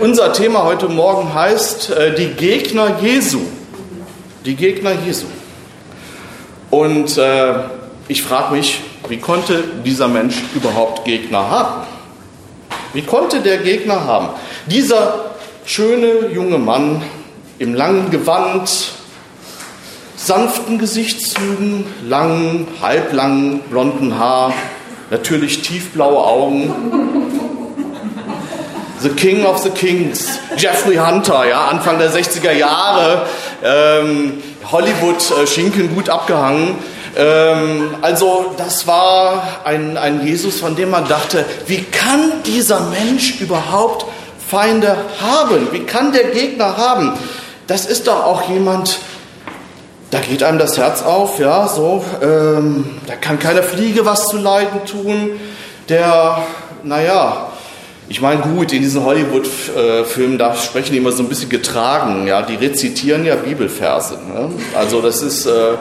Unser Thema heute Morgen heißt äh, die Gegner Jesu. Die Gegner Jesu. Und äh, ich frage mich, wie konnte dieser Mensch überhaupt Gegner haben? Wie konnte der Gegner haben? Dieser schöne junge Mann im langen Gewand, sanften Gesichtszügen, langen, halblangen, blonden Haar, natürlich tiefblaue Augen, The King of the Kings, Jeffrey Hunter, ja, Anfang der 60er Jahre, ähm, Hollywood äh, Schinken gut abgehangen. Ähm, also das war ein, ein Jesus, von dem man dachte, wie kann dieser Mensch überhaupt Feinde haben? Wie kann der Gegner haben? Das ist doch auch jemand, da geht einem das Herz auf, ja, so, ähm, da kann keine Fliege was zu leiden tun, der, naja, ich meine, gut, in diesen Hollywood-Filmen, da sprechen die immer so ein bisschen getragen, ja, die rezitieren ja Bibelverse. Ne? Also das ist, äh,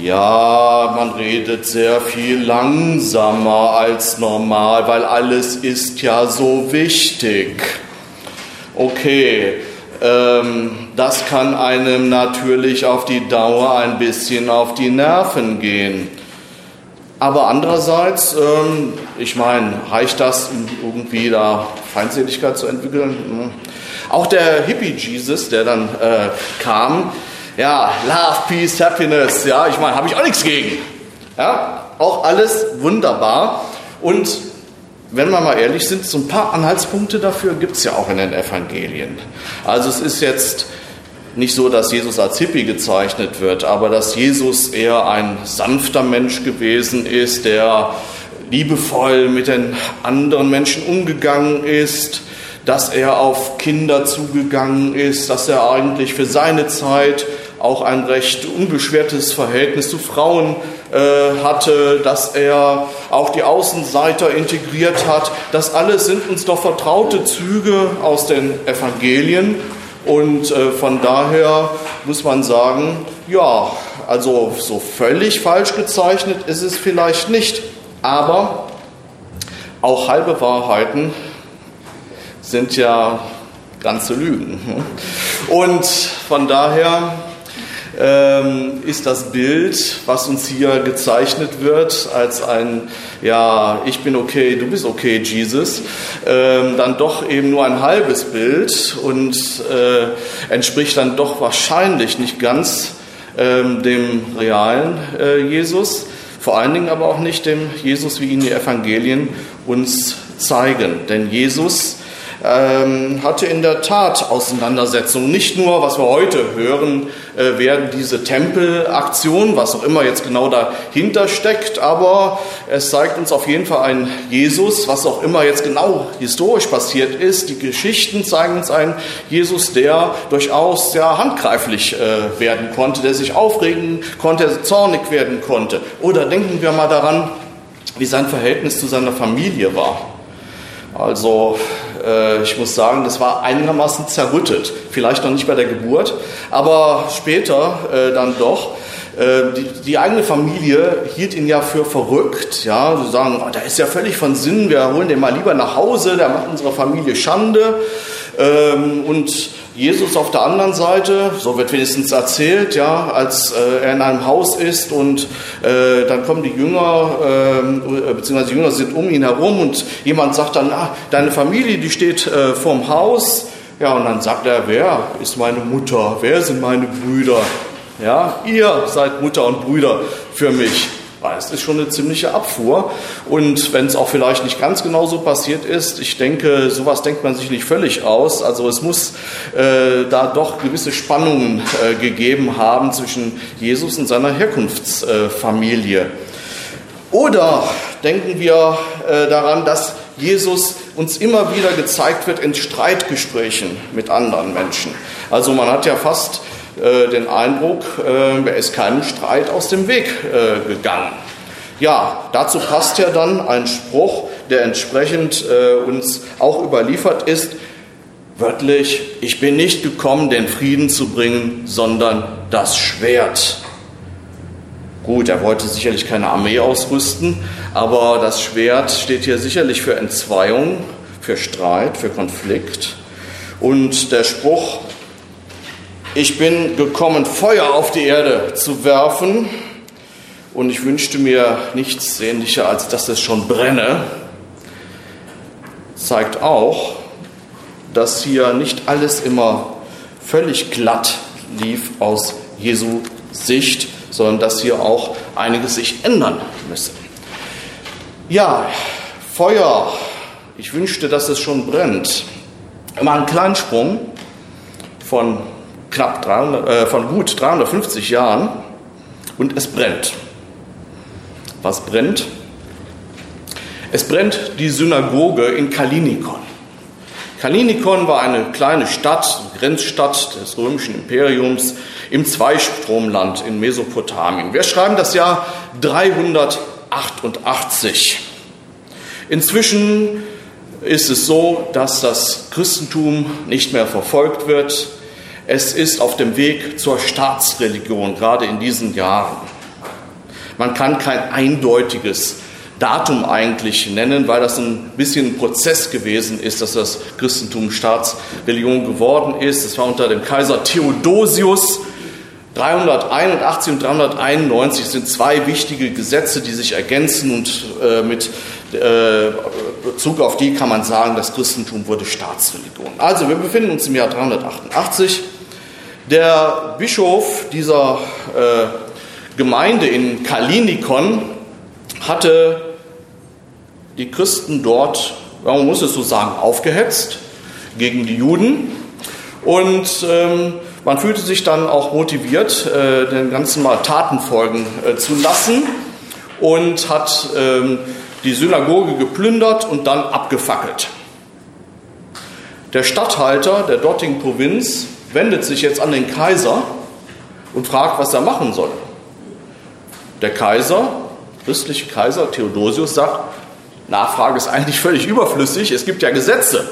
ja, man redet sehr viel langsamer als normal, weil alles ist ja so wichtig. Okay, ähm, das kann einem natürlich auf die Dauer ein bisschen auf die Nerven gehen. Aber andererseits, ähm, ich meine, reicht das, um irgendwie da Feindseligkeit zu entwickeln? Hm. Auch der Hippie-Jesus, der dann äh, kam, ja, Love, Peace, Happiness, ja, ich meine, habe ich auch nichts gegen. Ja, auch alles wunderbar. Und wenn wir mal ehrlich sind, so ein paar Anhaltspunkte dafür gibt es ja auch in den Evangelien. Also es ist jetzt nicht so, dass Jesus als Hippie gezeichnet wird, aber dass Jesus eher ein sanfter Mensch gewesen ist, der liebevoll mit den anderen Menschen umgegangen ist, dass er auf Kinder zugegangen ist, dass er eigentlich für seine Zeit auch ein recht unbeschwertes Verhältnis zu Frauen äh, hatte, dass er auch die Außenseiter integriert hat. Das alles sind uns doch vertraute Züge aus den Evangelien und äh, von daher muss man sagen, ja, also so völlig falsch gezeichnet ist es vielleicht nicht. Aber auch halbe Wahrheiten sind ja ganze Lügen. Und von daher ähm, ist das Bild, was uns hier gezeichnet wird, als ein, ja, ich bin okay, du bist okay, Jesus, ähm, dann doch eben nur ein halbes Bild und äh, entspricht dann doch wahrscheinlich nicht ganz ähm, dem realen äh, Jesus, vor allen Dingen aber auch nicht dem Jesus, wie ihn die Evangelien uns zeigen. Denn Jesus ähm, hatte in der Tat Auseinandersetzungen. Nicht nur, was wir heute hören, äh, werden diese Tempelaktionen, was auch immer jetzt genau dahinter steckt, aber es zeigt uns auf jeden Fall einen Jesus, was auch immer jetzt genau historisch passiert ist. Die Geschichten zeigen uns einen Jesus, der durchaus sehr handgreiflich äh, werden konnte, der sich aufregen konnte, der zornig werden konnte. Oder denken wir mal daran, wie sein Verhältnis zu seiner Familie war. Also äh, ich muss sagen, das war einigermaßen zerrüttet. Vielleicht noch nicht bei der Geburt, aber später äh, dann doch. Äh, die, die, eigene Familie hielt ihn ja für verrückt. Ja, sie sagen, oh, der ist ja völlig von Sinn, wir holen den mal lieber nach Hause, der macht unserer Familie Schande. Ähm, und Jesus auf der anderen Seite, so wird wenigstens erzählt, ja, als äh, er in einem Haus ist und äh, dann kommen die Jünger, äh, beziehungsweise die Jünger sind um ihn herum und jemand sagt dann, ah, deine Familie, die steht äh, vorm Haus. Ja, und dann sagt er, wer ist meine Mutter? Wer sind meine Brüder? Ja, ihr seid Mutter und Brüder für mich. Es ist schon eine ziemliche Abfuhr. Und wenn es auch vielleicht nicht ganz genau so passiert ist, ich denke, sowas denkt man sich nicht völlig aus. Also es muss äh, da doch gewisse Spannungen äh, gegeben haben zwischen Jesus und seiner Herkunftsfamilie. Äh, Oder denken wir äh, daran, dass Jesus uns immer wieder gezeigt wird in Streitgesprächen mit anderen Menschen. Also man hat ja fast den Eindruck, äh, er ist keinem Streit aus dem Weg äh, gegangen. Ja, dazu passt ja dann ein Spruch, der entsprechend äh, uns auch überliefert ist. Wörtlich, ich bin nicht gekommen, den Frieden zu bringen, sondern das Schwert. Gut, er wollte sicherlich keine Armee ausrüsten, aber das Schwert steht hier sicherlich für Entzweiung, für Streit, für Konflikt. Und der Spruch, ich bin gekommen, Feuer auf die Erde zu werfen, und ich wünschte mir nichts sehnlicher, als dass es schon brenne, zeigt auch, dass hier nicht alles immer völlig glatt lief aus Jesu Sicht, sondern dass hier auch einiges sich ändern müsse. Ja, Feuer, ich wünschte, dass es schon brennt. Mal einen kleinen Sprung von, knapp 300, äh, von gut 350 Jahren und es brennt. Was brennt? Es brennt die Synagoge in Kalinikon. Kalinikon war eine kleine Stadt, Grenzstadt des römischen Imperiums im Zweistromland in Mesopotamien. Wir schreiben das Jahr 388. Inzwischen ist es so, dass das Christentum nicht mehr verfolgt wird. Es ist auf dem Weg zur Staatsreligion, gerade in diesen Jahren. Man kann kein eindeutiges Datum eigentlich nennen, weil das ein bisschen ein Prozess gewesen ist, dass das Christentum Staatsreligion geworden ist. Es war unter dem Kaiser Theodosius. 381 und 391 sind zwei wichtige Gesetze, die sich ergänzen und äh, mit äh, Bezug auf die kann man sagen, das Christentum wurde Staatsreligion. Also wir befinden uns im Jahr 388. Der Bischof dieser äh, Gemeinde in Kalinikon hatte die Christen dort, man muss es so sagen, aufgehetzt gegen die Juden. Und ähm, man fühlte sich dann auch motiviert, äh, den ganzen mal Taten folgen äh, zu lassen und hat ähm, die Synagoge geplündert und dann abgefackelt. Der Statthalter der dortigen Provinz wendet sich jetzt an den Kaiser und fragt, was er machen soll. Der Kaiser, christliche Kaiser Theodosius, sagt, Nachfrage ist eigentlich völlig überflüssig, es gibt ja Gesetze.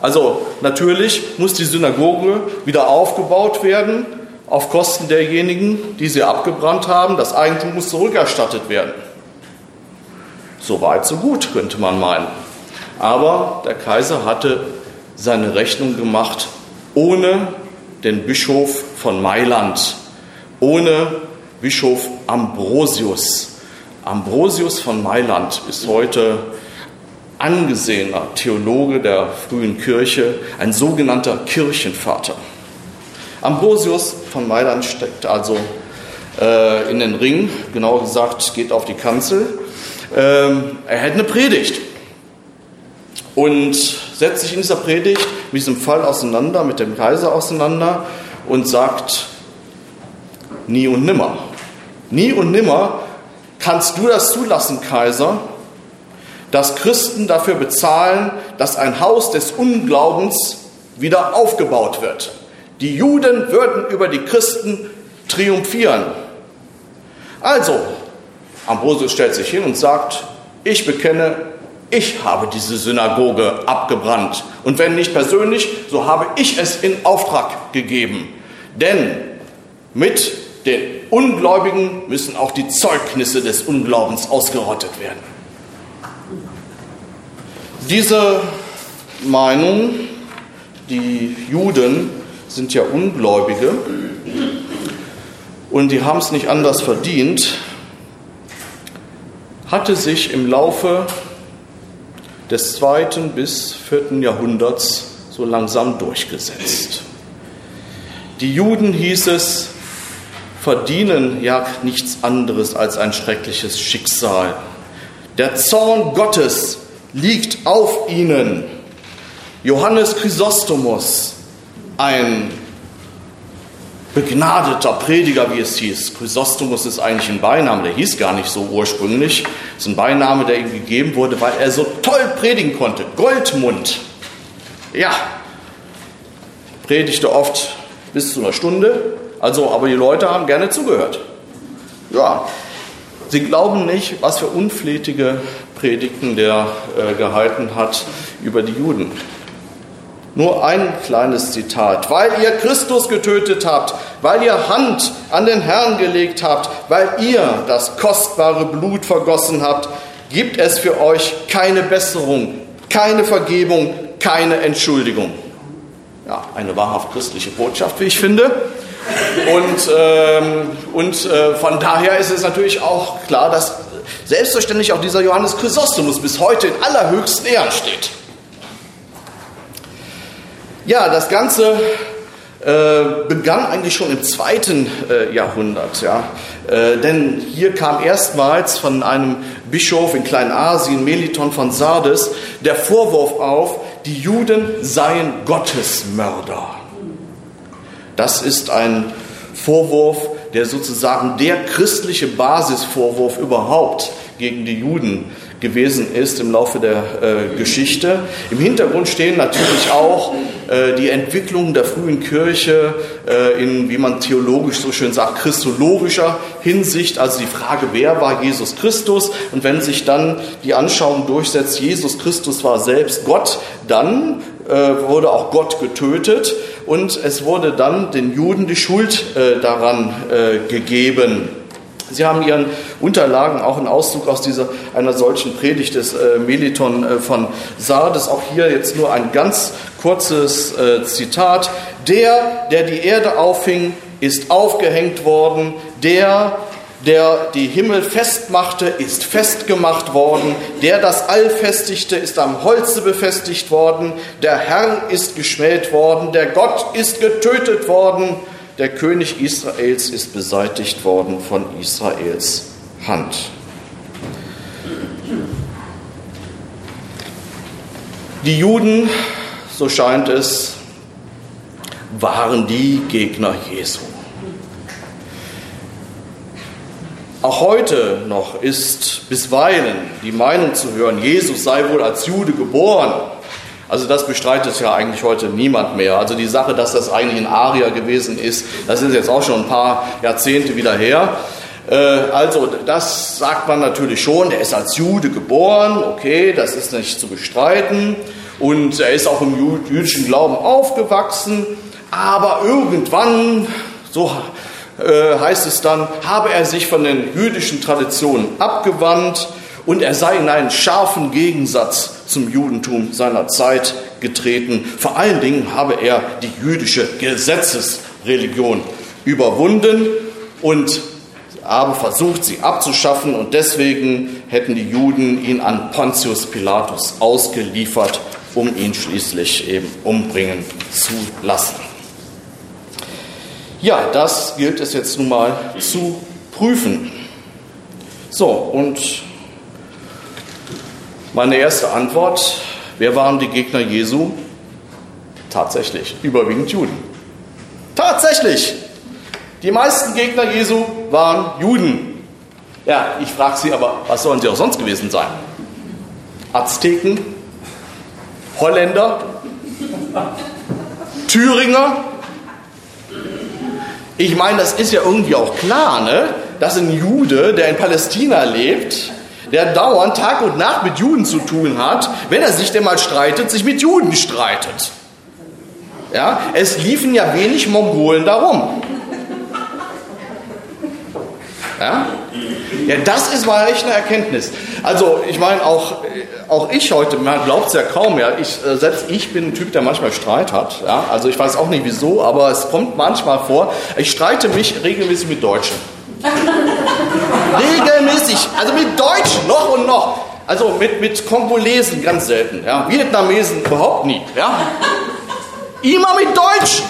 Also natürlich muss die Synagoge wieder aufgebaut werden auf Kosten derjenigen, die sie abgebrannt haben. Das Eigentum muss zurückerstattet werden. So weit, so gut, könnte man meinen. Aber der Kaiser hatte seine Rechnung gemacht ohne den Bischof von Mailand, ohne Bischof Ambrosius. Ambrosius von Mailand ist heute angesehener Theologe der frühen Kirche, ein sogenannter Kirchenvater. Ambrosius von Mailand steckt also äh, in den Ring, genauer gesagt geht auf die Kanzel. Ähm, er hält eine Predigt und setzt sich in dieser Predigt mit diesem Fall auseinander, mit dem Kaiser auseinander und sagt, nie und nimmer. Nie und nimmer kannst du das zulassen, Kaiser, dass Christen dafür bezahlen, dass ein Haus des Unglaubens wieder aufgebaut wird. Die Juden würden über die Christen triumphieren. Also, Ambrosius stellt sich hin und sagt, ich bekenne, ich habe diese Synagoge abgebrannt. Und wenn nicht persönlich, so habe ich es in Auftrag gegeben. Denn mit den Ungläubigen müssen auch die Zeugnisse des Unglaubens ausgerottet werden. Diese Meinung, die Juden sind ja Ungläubige und die haben es nicht anders verdient, hatte sich im Laufe des zweiten bis vierten Jahrhunderts so langsam durchgesetzt. Die Juden hieß es, verdienen ja nichts anderes als ein schreckliches Schicksal. Der Zorn Gottes liegt auf ihnen. Johannes Chrysostomus, ein begnadeter Prediger, wie es hieß. Chrysostomus ist eigentlich ein Beiname, der hieß gar nicht so ursprünglich. Das ist ein Beiname, der ihm gegeben wurde, weil er so toll predigen konnte. Goldmund. Ja, predigte oft bis zu einer Stunde, also, aber die Leute haben gerne zugehört. Ja, sie glauben nicht, was für unflätige Predigten der äh, gehalten hat über die Juden. Nur ein kleines Zitat. Weil ihr Christus getötet habt, weil ihr Hand an den Herrn gelegt habt, weil ihr das kostbare Blut vergossen habt, gibt es für euch keine Besserung, keine Vergebung, keine Entschuldigung. Ja, eine wahrhaft christliche Botschaft, wie ich finde. Und, ähm, und äh, von daher ist es natürlich auch klar, dass selbstverständlich auch dieser Johannes Chrysostomus bis heute in allerhöchsten Ehren steht. Ja, das Ganze äh, begann eigentlich schon im zweiten äh, Jahrhundert. Ja? Äh, denn hier kam erstmals von einem Bischof in Kleinasien, Meliton von Sardes, der Vorwurf auf, die Juden seien Gottesmörder. Das ist ein Vorwurf, der sozusagen der christliche Basisvorwurf überhaupt gegen die Juden gewesen ist im Laufe der äh, Geschichte. Im Hintergrund stehen natürlich auch äh, die Entwicklung der frühen Kirche äh, in, wie man theologisch so schön sagt, christologischer Hinsicht, also die Frage, wer war Jesus Christus? Und wenn sich dann die Anschauung durchsetzt, Jesus Christus war selbst Gott, dann äh, wurde auch Gott getötet und es wurde dann den Juden die Schuld äh, daran äh, gegeben. Sie haben Ihren Unterlagen auch einen Auszug aus dieser, einer solchen Predigt des äh, Meliton äh, von Sardes. Auch hier jetzt nur ein ganz kurzes äh, Zitat. Der, der die Erde auffing, ist aufgehängt worden. Der, der die Himmel festmachte, ist festgemacht worden. Der das All festigte, ist am Holze befestigt worden. Der Herr ist geschmäht worden. Der Gott ist getötet worden der König Israels ist beseitigt worden von Israels Hand. Die Juden, so scheint es, waren die Gegner Jesu. Auch heute noch ist bisweilen die Meinung zu hören, Jesus sei wohl als Jude geboren also das bestreitet ja eigentlich heute niemand mehr. Also die Sache, dass das eigentlich ein Arier gewesen ist, das ist jetzt auch schon ein paar Jahrzehnte wieder her. Äh, also das sagt man natürlich schon, er ist als Jude geboren, okay, das ist nicht zu bestreiten. Und er ist auch im jüdischen Glauben aufgewachsen, aber irgendwann, so äh, heißt es dann, habe er sich von den jüdischen Traditionen abgewandt und er sei in einen scharfen Gegensatz zum Judentum seiner Zeit getreten. Vor allen Dingen habe er die jüdische Gesetzesreligion überwunden und habe versucht, sie abzuschaffen und deswegen hätten die Juden ihn an Pontius Pilatus ausgeliefert, um ihn schließlich eben umbringen zu lassen. Ja, das gilt es jetzt nun mal zu prüfen. So, und meine erste Antwort, wer waren die Gegner Jesu? Tatsächlich, überwiegend Juden. Tatsächlich, die meisten Gegner Jesu waren Juden. Ja, ich frage Sie aber, was sollen sie auch sonst gewesen sein? Azteken, Holländer, Thüringer. Ich meine, das ist ja irgendwie auch klar, ne? dass ein Jude, der in Palästina lebt, der dauernd Tag und Nacht mit Juden zu tun hat, wenn er sich denn mal streitet, sich mit Juden streitet. Ja, es liefen ja wenig Mongolen darum. Ja? ja, das ist mal echt eine Erkenntnis. Also, ich meine, auch, auch ich heute, man glaubt es ja kaum, ja, ich, äh, selbst ich bin ein Typ, der manchmal Streit hat. Ja? Also, ich weiß auch nicht wieso, aber es kommt manchmal vor. Ich streite mich regelmäßig mit Deutschen. Regelmäßig. Also mit Deutschen noch und noch. Also mit, mit Kongolesen ganz selten. Ja. Vietnamesen überhaupt nie. Ja. Immer mit Deutschen.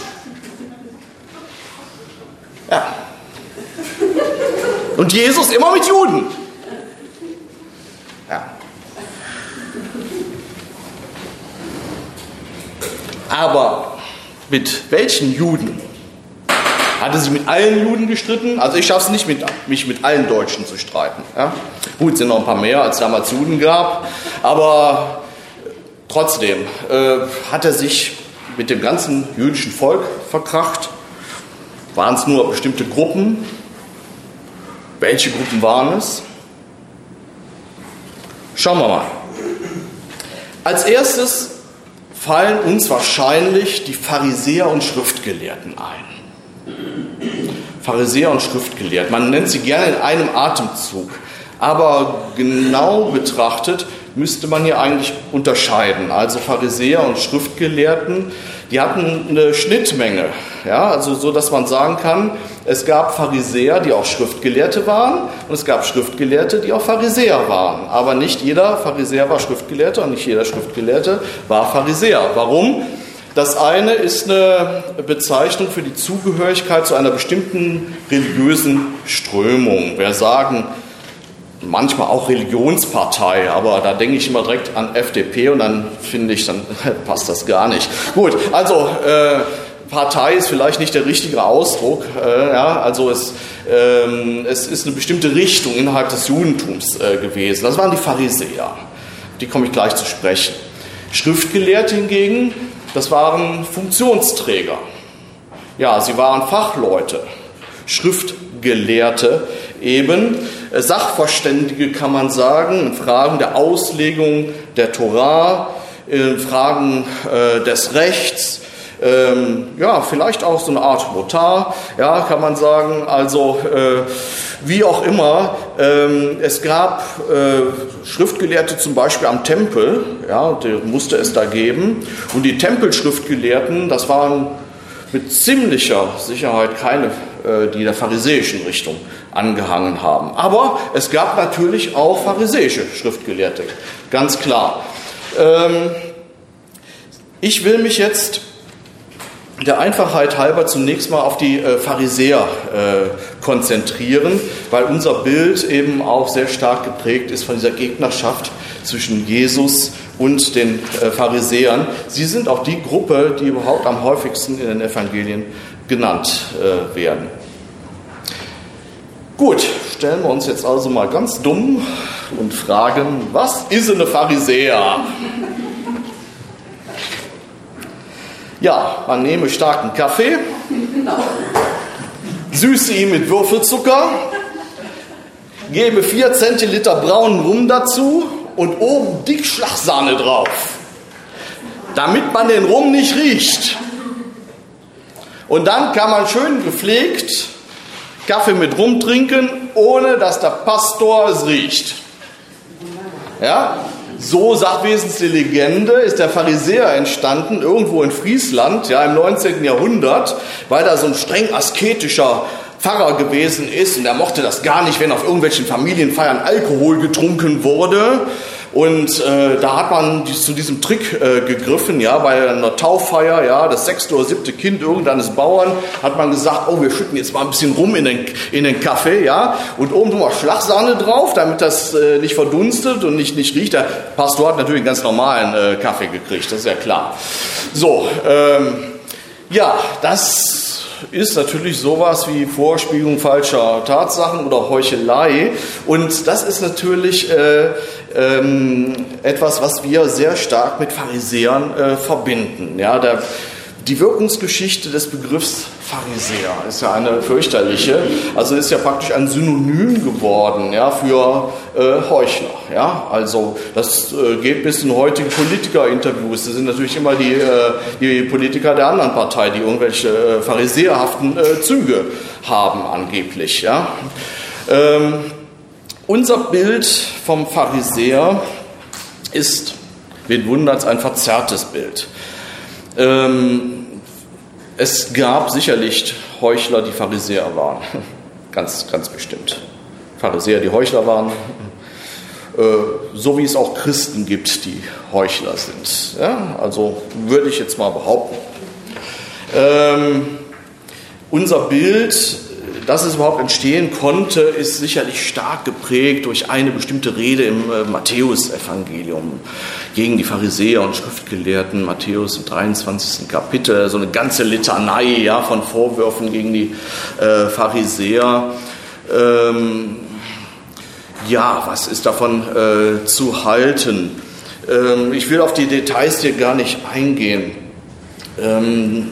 Ja. Und Jesus immer mit Juden. Ja. Aber mit welchen Juden hatte sie mit allen Juden gestritten. Also ich schaffe es nicht, mit, mich mit allen Deutschen zu streiten. Ja? Gut, es sind noch ein paar mehr, als es damals Juden gab. Aber trotzdem äh, hat er sich mit dem ganzen jüdischen Volk verkracht. Waren es nur bestimmte Gruppen? Welche Gruppen waren es? Schauen wir mal. Als erstes fallen uns wahrscheinlich die Pharisäer und Schriftgelehrten ein. Pharisäer und Schriftgelehrt. Man nennt sie gerne in einem Atemzug. Aber genau betrachtet müsste man hier eigentlich unterscheiden. Also Pharisäer und Schriftgelehrten, die hatten eine Schnittmenge. Ja, also so, dass man sagen kann, es gab Pharisäer, die auch Schriftgelehrte waren und es gab Schriftgelehrte, die auch Pharisäer waren. Aber nicht jeder Pharisäer war Schriftgelehrter und nicht jeder Schriftgelehrte war Pharisäer. Warum? Das eine ist eine Bezeichnung für die Zugehörigkeit zu einer bestimmten religiösen Strömung. Wir sagen manchmal auch Religionspartei, aber da denke ich immer direkt an FDP und dann finde ich, dann passt das gar nicht. Gut, also äh, Partei ist vielleicht nicht der richtige Ausdruck. Äh, ja, also es, ähm, es ist eine bestimmte Richtung innerhalb des Judentums äh, gewesen. Das waren die Pharisäer. Die komme ich gleich zu sprechen. Schriftgelehrte hingegen, das waren Funktionsträger. Ja, sie waren Fachleute, Schriftgelehrte eben, äh, Sachverständige kann man sagen, in Fragen der Auslegung der Torah, in Fragen äh, des Rechts, ähm, ja, vielleicht auch so eine Art Notar, ja, kann man sagen. Also äh, wie auch immer, ähm, es gab äh, Schriftgelehrte zum Beispiel am Tempel, ja, musste es da geben. Und die Tempelschriftgelehrten, das waren mit ziemlicher Sicherheit keine, äh, die der pharisäischen Richtung angehangen haben. Aber es gab natürlich auch pharisäische Schriftgelehrte, ganz klar. Ähm, ich will mich jetzt der Einfachheit halber zunächst mal auf die äh, Pharisäer äh, konzentrieren, weil unser Bild eben auch sehr stark geprägt ist von dieser Gegnerschaft zwischen Jesus und den äh, Pharisäern. Sie sind auch die Gruppe, die überhaupt am häufigsten in den Evangelien genannt äh, werden. Gut, stellen wir uns jetzt also mal ganz dumm und fragen, was ist eine Pharisäer? Ja, man nehme starken Kaffee, süße ihn mit Würfelzucker, gebe 4 Zentiliter braunen Rum dazu und oben dick Schlagsahne drauf, damit man den Rum nicht riecht. Und dann kann man schön gepflegt Kaffee mit Rum trinken, ohne dass der Pastor es riecht. Ja, so sagt wenigstens die Legende, ist der Pharisäer entstanden, irgendwo in Friesland, ja, im 19. Jahrhundert, weil da so ein streng asketischer Pfarrer gewesen ist und er mochte das gar nicht, wenn auf irgendwelchen Familienfeiern Alkohol getrunken wurde. Und äh, da hat man zu diesem Trick äh, gegriffen, ja, bei einer Tauffeier, ja, das sechste oder siebte Kind irgendeines Bauern, hat man gesagt, oh, wir schütten jetzt mal ein bisschen rum in den, in den Kaffee, ja, und oben mal Schlagsahne drauf, damit das äh, nicht verdunstet und nicht, nicht riecht. Der Pastor hat natürlich einen ganz normalen äh, Kaffee gekriegt, das ist ja klar. So, ähm, ja, das ist natürlich sowas wie Vorspiegelung falscher Tatsachen oder Heuchelei. Und das ist natürlich äh, ähm, etwas, was wir sehr stark mit Pharisäern äh, verbinden. Ja, der, die Wirkungsgeschichte des Begriffs Pharisäer ist ja eine fürchterliche. Also ist ja praktisch ein Synonym geworden ja, für äh, Heuchler. Ja? Also das äh, geht bis in heutigen Politikerinterviews. Das sind natürlich immer die, äh, die Politiker der anderen Partei, die irgendwelche äh, pharisäerhaften äh, Züge haben angeblich. Ja? Ähm, unser Bild vom Pharisäer ist, wen wundert ein verzerrtes Bild. Ähm, es gab sicherlich Heuchler, die Pharisäer waren. Ganz, ganz bestimmt. Pharisäer, die Heuchler waren. Äh, so wie es auch Christen gibt, die Heuchler sind. Ja, also würde ich jetzt mal behaupten. Ähm, unser Bild dass es überhaupt entstehen konnte, ist sicherlich stark geprägt durch eine bestimmte Rede im äh, Matthäusevangelium gegen die Pharisäer und Schriftgelehrten. Matthäus im 23. Kapitel, so eine ganze Litanei ja, von Vorwürfen gegen die äh, Pharisäer. Ähm, ja, was ist davon äh, zu halten? Ähm, ich will auf die Details hier gar nicht eingehen. Ähm,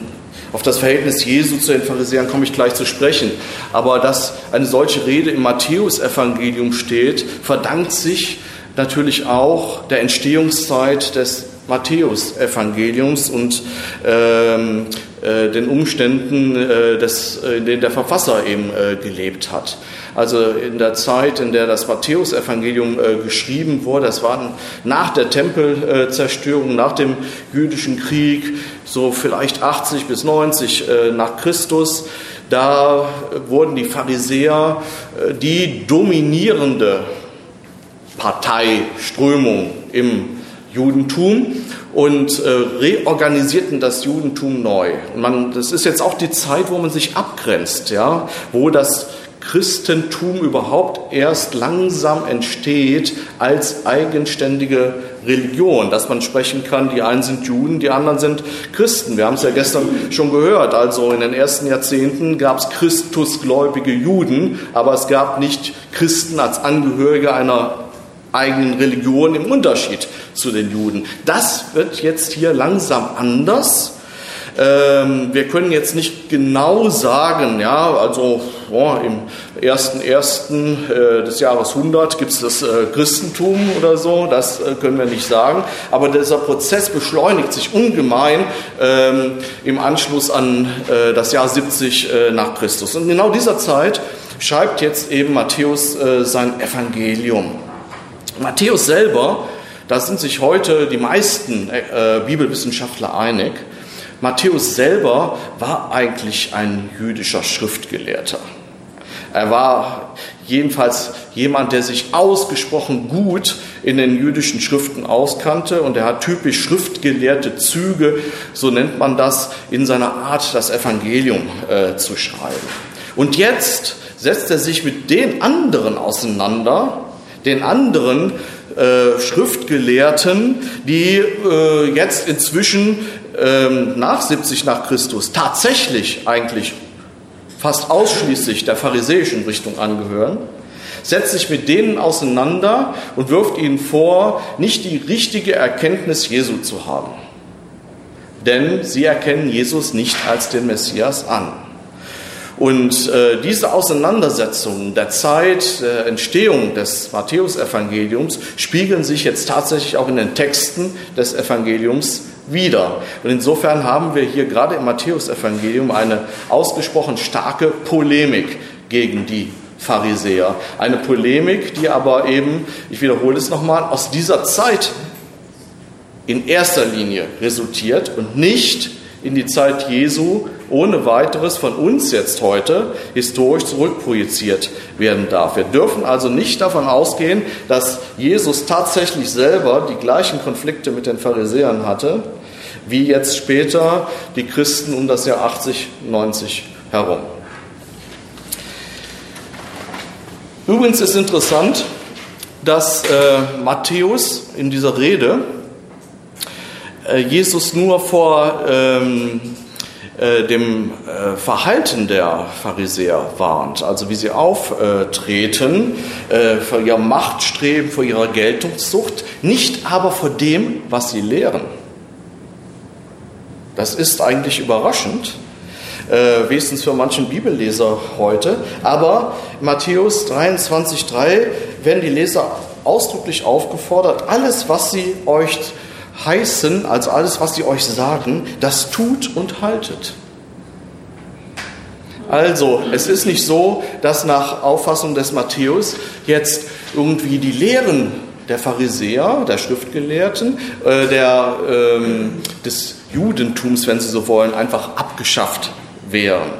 auf das Verhältnis Jesu zu den Pharisäern komme ich gleich zu sprechen. Aber dass eine solche Rede im Matthäusevangelium steht, verdankt sich natürlich auch der Entstehungszeit des Matthäusevangeliums und ähm, äh, den Umständen, äh, des, in denen der Verfasser eben äh, gelebt hat. Also in der Zeit, in der das Matthäusevangelium äh, geschrieben wurde, das war nach der Tempelzerstörung, nach dem jüdischen Krieg, so vielleicht 80 bis 90 äh, nach Christus. Da wurden die Pharisäer äh, die dominierende Parteiströmung im Judentum und äh, reorganisierten das Judentum neu. Und man, das ist jetzt auch die Zeit, wo man sich abgrenzt, ja, wo das Christentum überhaupt erst langsam entsteht als eigenständige Religion, dass man sprechen kann, die einen sind Juden, die anderen sind Christen. Wir haben es ja gestern schon gehört, also in den ersten Jahrzehnten gab es Christusgläubige Juden, aber es gab nicht Christen als Angehörige einer eigenen Religion im Unterschied zu den Juden. Das wird jetzt hier langsam anders. Ähm, wir können jetzt nicht genau sagen, ja, also oh, im ersten ersten äh, des Jahres 100 gibt es das äh, Christentum oder so, das äh, können wir nicht sagen. Aber dieser Prozess beschleunigt sich ungemein ähm, im Anschluss an äh, das Jahr 70 äh, nach Christus. Und genau dieser Zeit schreibt jetzt eben Matthäus äh, sein Evangelium. Matthäus selber, da sind sich heute die meisten Bibelwissenschaftler einig, Matthäus selber war eigentlich ein jüdischer Schriftgelehrter. Er war jedenfalls jemand, der sich ausgesprochen gut in den jüdischen Schriften auskannte und er hat typisch schriftgelehrte Züge, so nennt man das, in seiner Art, das Evangelium äh, zu schreiben. Und jetzt setzt er sich mit den anderen auseinander, den anderen äh, Schriftgelehrten, die äh, jetzt inzwischen ähm, nach 70 nach Christus tatsächlich eigentlich fast ausschließlich der pharisäischen Richtung angehören, setzt sich mit denen auseinander und wirft ihnen vor, nicht die richtige Erkenntnis Jesu zu haben. Denn sie erkennen Jesus nicht als den Messias an. Und äh, diese Auseinandersetzungen der Zeit der Entstehung des Matthäusevangeliums spiegeln sich jetzt tatsächlich auch in den Texten des Evangeliums wieder. Und insofern haben wir hier gerade im Matthäusevangelium eine ausgesprochen starke Polemik gegen die Pharisäer. Eine Polemik, die aber eben, ich wiederhole es nochmal, aus dieser Zeit in erster Linie resultiert und nicht in die Zeit Jesu ohne weiteres von uns jetzt heute historisch zurückprojiziert werden darf. Wir dürfen also nicht davon ausgehen, dass Jesus tatsächlich selber die gleichen Konflikte mit den Pharisäern hatte, wie jetzt später die Christen um das Jahr 80, 90 herum. Übrigens ist interessant, dass äh, Matthäus in dieser Rede Jesus nur vor ähm, äh, dem äh, Verhalten der Pharisäer warnt, also wie sie auftreten, äh, vor ihrem Machtstreben, vor ihrer Geltungssucht, nicht aber vor dem, was sie lehren. Das ist eigentlich überraschend, äh, wenigstens für manchen Bibelleser heute. Aber Matthäus 23,3 werden die Leser ausdrücklich aufgefordert, alles, was sie euch heißen, also alles, was sie euch sagen, das tut und haltet. Also, es ist nicht so, dass nach Auffassung des Matthäus jetzt irgendwie die Lehren der Pharisäer, der Schriftgelehrten, äh, der, ähm, des Judentums, wenn Sie so wollen, einfach abgeschafft wären.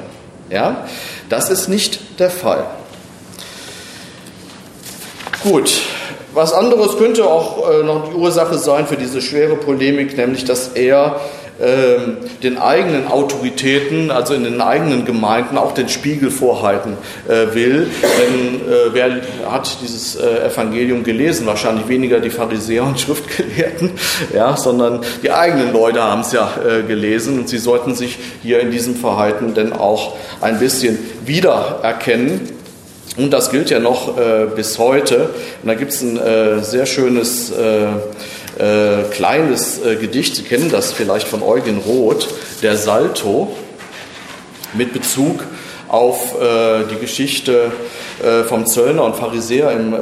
Ja? Das ist nicht der Fall. Gut, was anderes könnte auch äh, noch die Ursache sein für diese schwere Polemik, nämlich dass er äh, den eigenen Autoritäten, also in den eigenen Gemeinden, auch den Spiegel vorhalten äh, will. Denn äh, wer hat dieses äh, Evangelium gelesen? Wahrscheinlich weniger die Pharisäer und Schriftgelehrten, ja, sondern die eigenen Leute haben es ja äh, gelesen und sie sollten sich hier in diesem Verhalten denn auch ein bisschen wiedererkennen. Und das gilt ja noch äh, bis heute. Und da gibt es ein äh, sehr schönes äh, äh kleines äh, Gedicht, Sie kennen das vielleicht von Eugen Roth, der Salto, mit Bezug auf äh, die Geschichte vom Zöllner und Pharisäer im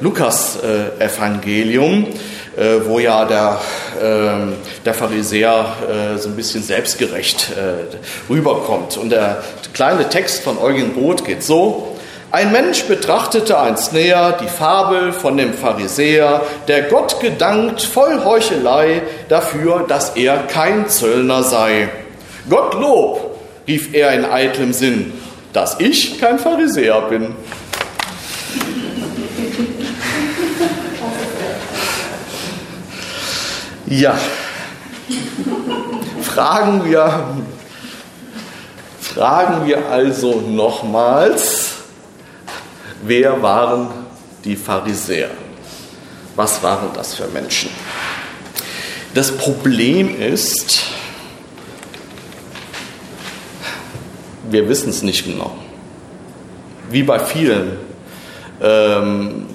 Lukas-Evangelium. wo ja der, ähm, der Pharisäer so ein bisschen selbstgerecht rüberkommt. Und der kleine Text von Eugen Roth geht so, Ein Mensch betrachtete einst näher die Fabel von dem Pharisäer, der Gott gedankt voll Heuchelei dafür, dass er kein Zöllner sei. Gottlob, rief er in eitlem Sinn, dass ich kein Pharisäer bin. Ja, fragen wir, fragen wir also nochmals, wer waren die Pharisäer? Was waren das für Menschen? Das Problem ist, wir wissen es nicht genau. Wie bei vielen, ähm,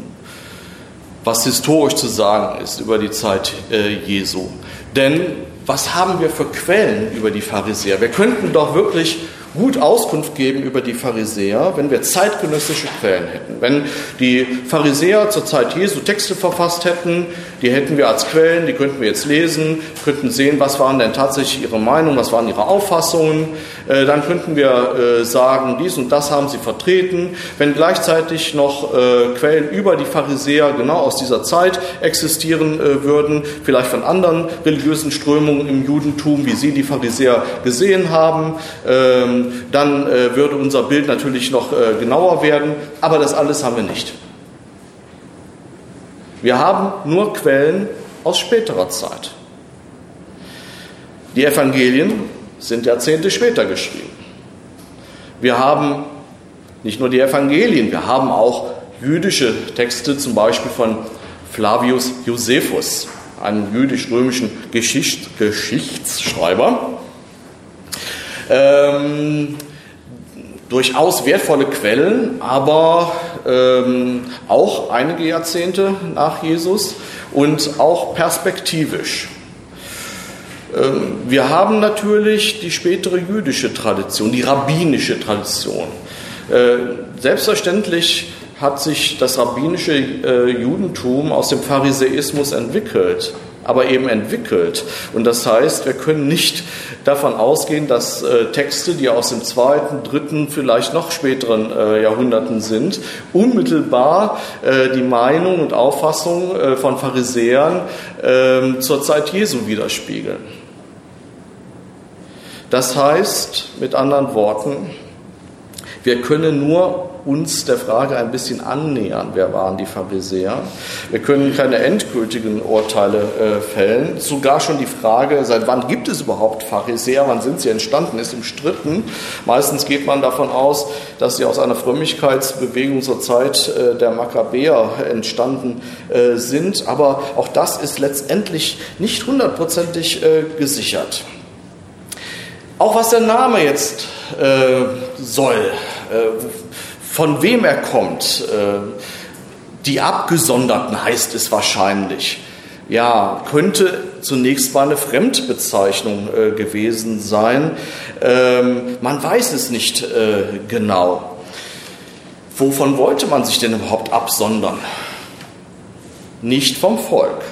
was historisch zu sagen ist über die Zeit äh, Jesu. Denn was haben wir für Quellen über die Pharisäer? Wir könnten doch wirklich gut Auskunft geben über die Pharisäer, wenn wir zeitgenössische Quellen hätten. Wenn die Pharisäer zur Zeit Jesu Texte verfasst hätten, die hätten wir als Quellen, die könnten wir jetzt lesen, könnten sehen, was waren denn tatsächlich ihre Meinungen, was waren ihre Auffassungen. Äh, dann könnten wir äh, sagen, dies und das haben sie vertreten. Wenn gleichzeitig noch äh, Quellen über die Pharisäer genau aus dieser Zeit existieren würden, vielleicht von anderen religiösen Strömungen im Judentum, wie sie die Pharisäer gesehen haben, ähm, dann würde unser Bild natürlich noch genauer werden, aber das alles haben wir nicht. Wir haben nur Quellen aus späterer Zeit. Die Evangelien sind Jahrzehnte später geschrieben. Wir haben nicht nur die Evangelien, wir haben auch jüdische Texte, zum Beispiel von Flavius Josephus, einem jüdisch-römischen Geschicht Geschichtsschreiber. Ähm, durchaus wertvolle Quellen, aber ähm, auch einige Jahrzehnte nach Jesus und auch perspektivisch. Ähm, wir haben natürlich die spätere jüdische Tradition, die rabbinische Tradition. Äh, selbstverständlich hat sich das rabbinische äh, Judentum aus dem Pharisäismus entwickelt aber eben entwickelt. Und das heißt, wir können nicht davon ausgehen, dass äh, Texte, die aus dem zweiten, dritten, vielleicht noch späteren äh, Jahrhunderten sind, unmittelbar äh, die Meinung und Auffassung von Pharisäern ähm, zur Zeit Jesu widerspiegeln. Das heißt, mit anderen Worten, wir können nur uns der Frage ein bisschen annähern, wer waren die Pharisäer. Wir können keine endgültigen Urteile äh, fällen. Sogar schon die Frage, seit wann gibt es überhaupt Pharisäer, wann sind sie entstanden, ist umstritten. Meistens geht man davon aus, dass sie aus einer Frömmigkeitsbewegung zur Zeit äh, der Makkabäer entstanden äh, sind. Aber auch das ist letztendlich nicht hundertprozentig äh, gesichert. Auch was der Name jetzt äh, soll, äh, von wem er kommt. Äh, die Abgesonderten heißt es wahrscheinlich. Ja, könnte zunächst mal eine Fremdbezeichnung äh, gewesen sein. Ähm, man weiß es nicht äh, genau. Wovon wollte man sich denn überhaupt absondern? Nicht vom Volk.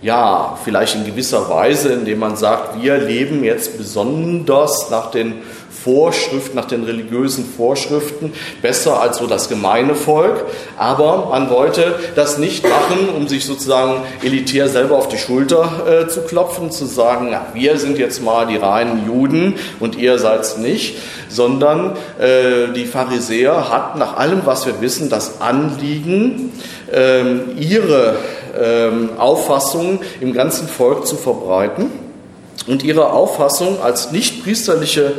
Ja, vielleicht in gewisser Weise, indem man sagt, wir leben jetzt besonders nach den Vorschriften, nach den religiösen Vorschriften, besser als so das gemeine Volk. Aber man wollte das nicht machen, um sich sozusagen elitär selber auf die Schulter äh, zu klopfen, zu sagen, na, wir sind jetzt mal die reinen Juden und ihr seid nicht, sondern äh, die Pharisäer hatten nach allem, was wir wissen, das Anliegen, äh, ihre ähm, Auffassung im ganzen Volk zu verbreiten und ihre Auffassung als nicht priesterliche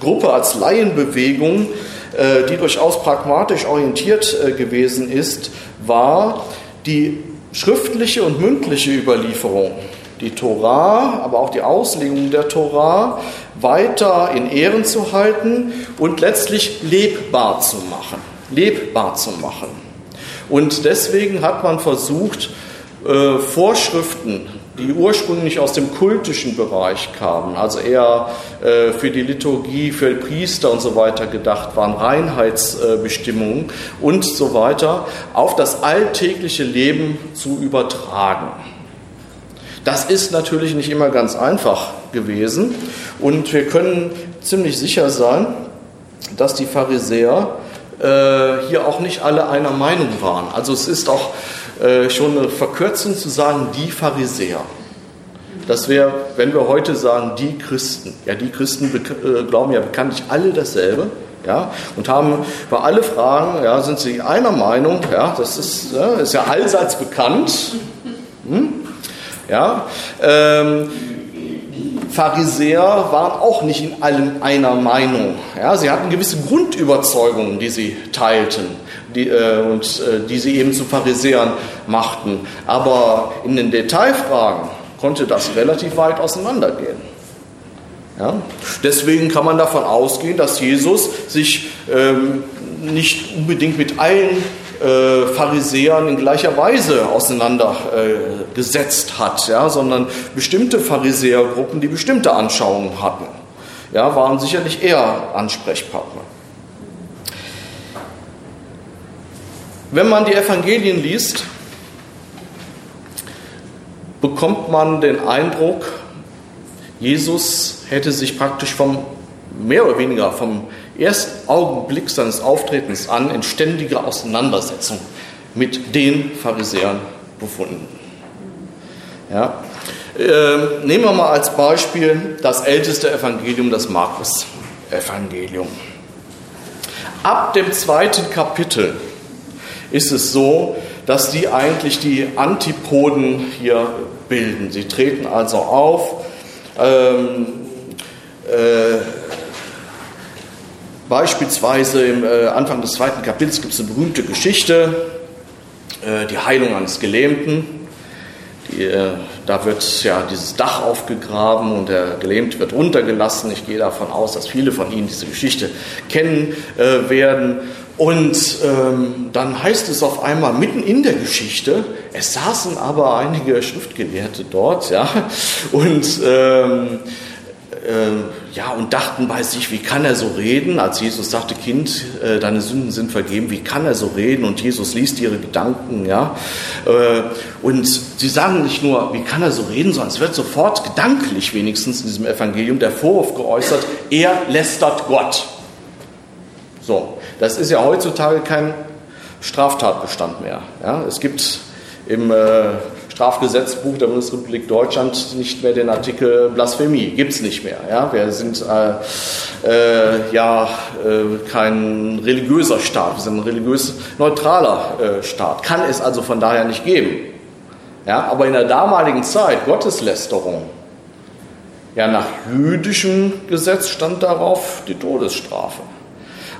Gruppe, als Laienbewegung, äh, die durchaus pragmatisch orientiert äh, gewesen ist, war die schriftliche und mündliche Überlieferung, die Torah, aber auch die Auslegung der Torah weiter in Ehren zu halten und letztlich lebbar zu machen. Lebbar zu machen. Und deswegen hat man versucht, äh, Vorschriften die ursprünglich aus dem kultischen Bereich kamen, also eher äh, für die Liturgie, für Priester und so weiter gedacht waren, Reinheitsbestimmungen und so weiter, auf das alltägliche Leben zu übertragen. Das ist natürlich nicht immer ganz einfach gewesen und wir können ziemlich sicher sein, dass die Pharisäer äh, hier auch nicht alle einer Meinung waren. Also es ist auch äh, schon eine Verkürzung zu sagen, die Pharisäer. Das wäre, wenn wir heute sagen, die Christen. Ja, die Christen äh, glauben ja bekanntlich alle dasselbe. Ja, und haben bei alle Fragen, ja, sind sie einer Meinung, ja, das ist, ja, ist ja allseits bekannt. Hm? Ja, ähm, Pharisäer waren auch nicht in allem einer Meinung. Ja, sie hatten gewisse Grundüberzeugungen, die sie teilten die, äh, und äh, die sie eben zu Pharisäern machten. Aber in den Detailfragen konnte das relativ weit auseinandergehen. Ja? Deswegen kann man davon ausgehen, dass Jesus sich ähm, nicht unbedingt mit allen äh, Pharisäern in gleicher Weise auseinandergesetzt äh, hat, ja? sondern bestimmte Pharisäergruppen, die bestimmte Anschauungen hatten, ja, waren sicherlich eher Ansprechpartner. Wenn man die Evangelien liest, bekommt man den Eindruck, Jesus hätte sich praktisch vom mehr oder weniger vom ersten Augenblick seines Auftretens an in ständiger Auseinandersetzung mit den Pharisäern befunden. Ja. Äh, nehmen wir mal als Beispiel das älteste Evangelium, das Markus-Evangelium. Ab dem zweiten Kapitel ist es so, dass die eigentlich die Antipoden hier bilden. Sie treten also auf. Ähm, äh, beispielsweise im äh, Anfang des zweiten Kapitels gibt es eine berühmte Geschichte, äh, die Heilung eines Gelähmten. Die, äh, da wird ja dieses Dach aufgegraben und der Gelähmte wird runtergelassen. Ich gehe davon aus, dass viele von Ihnen diese Geschichte kennen äh, werden. Und ähm, dann heißt es auf einmal mitten in der Geschichte, es saßen aber einige Schriftgelehrte dort, ja, und ähm, äh, ja, und dachten bei sich, wie kann er so reden? Als Jesus sagte, Kind, äh, deine Sünden sind vergeben, wie kann er so reden? Und Jesus liest ihre Gedanken, ja. Äh, und sie sagen nicht nur, wie kann er so reden, sondern es wird sofort gedanklich wenigstens in diesem Evangelium der Vorwurf geäußert, er lästert Gott. So, das ist ja heutzutage kein Straftatbestand mehr. Ja? Es gibt im äh, Strafgesetzbuch der Bundesrepublik Deutschland nicht mehr den Artikel Blasphemie. Gibt es nicht mehr. Ja? Wir sind äh, äh, ja äh, kein religiöser Staat, wir sind ein religiös neutraler äh, Staat. Kann es also von daher nicht geben. Ja? Aber in der damaligen Zeit, Gotteslästerung, ja, nach jüdischem Gesetz stand darauf die Todesstrafe.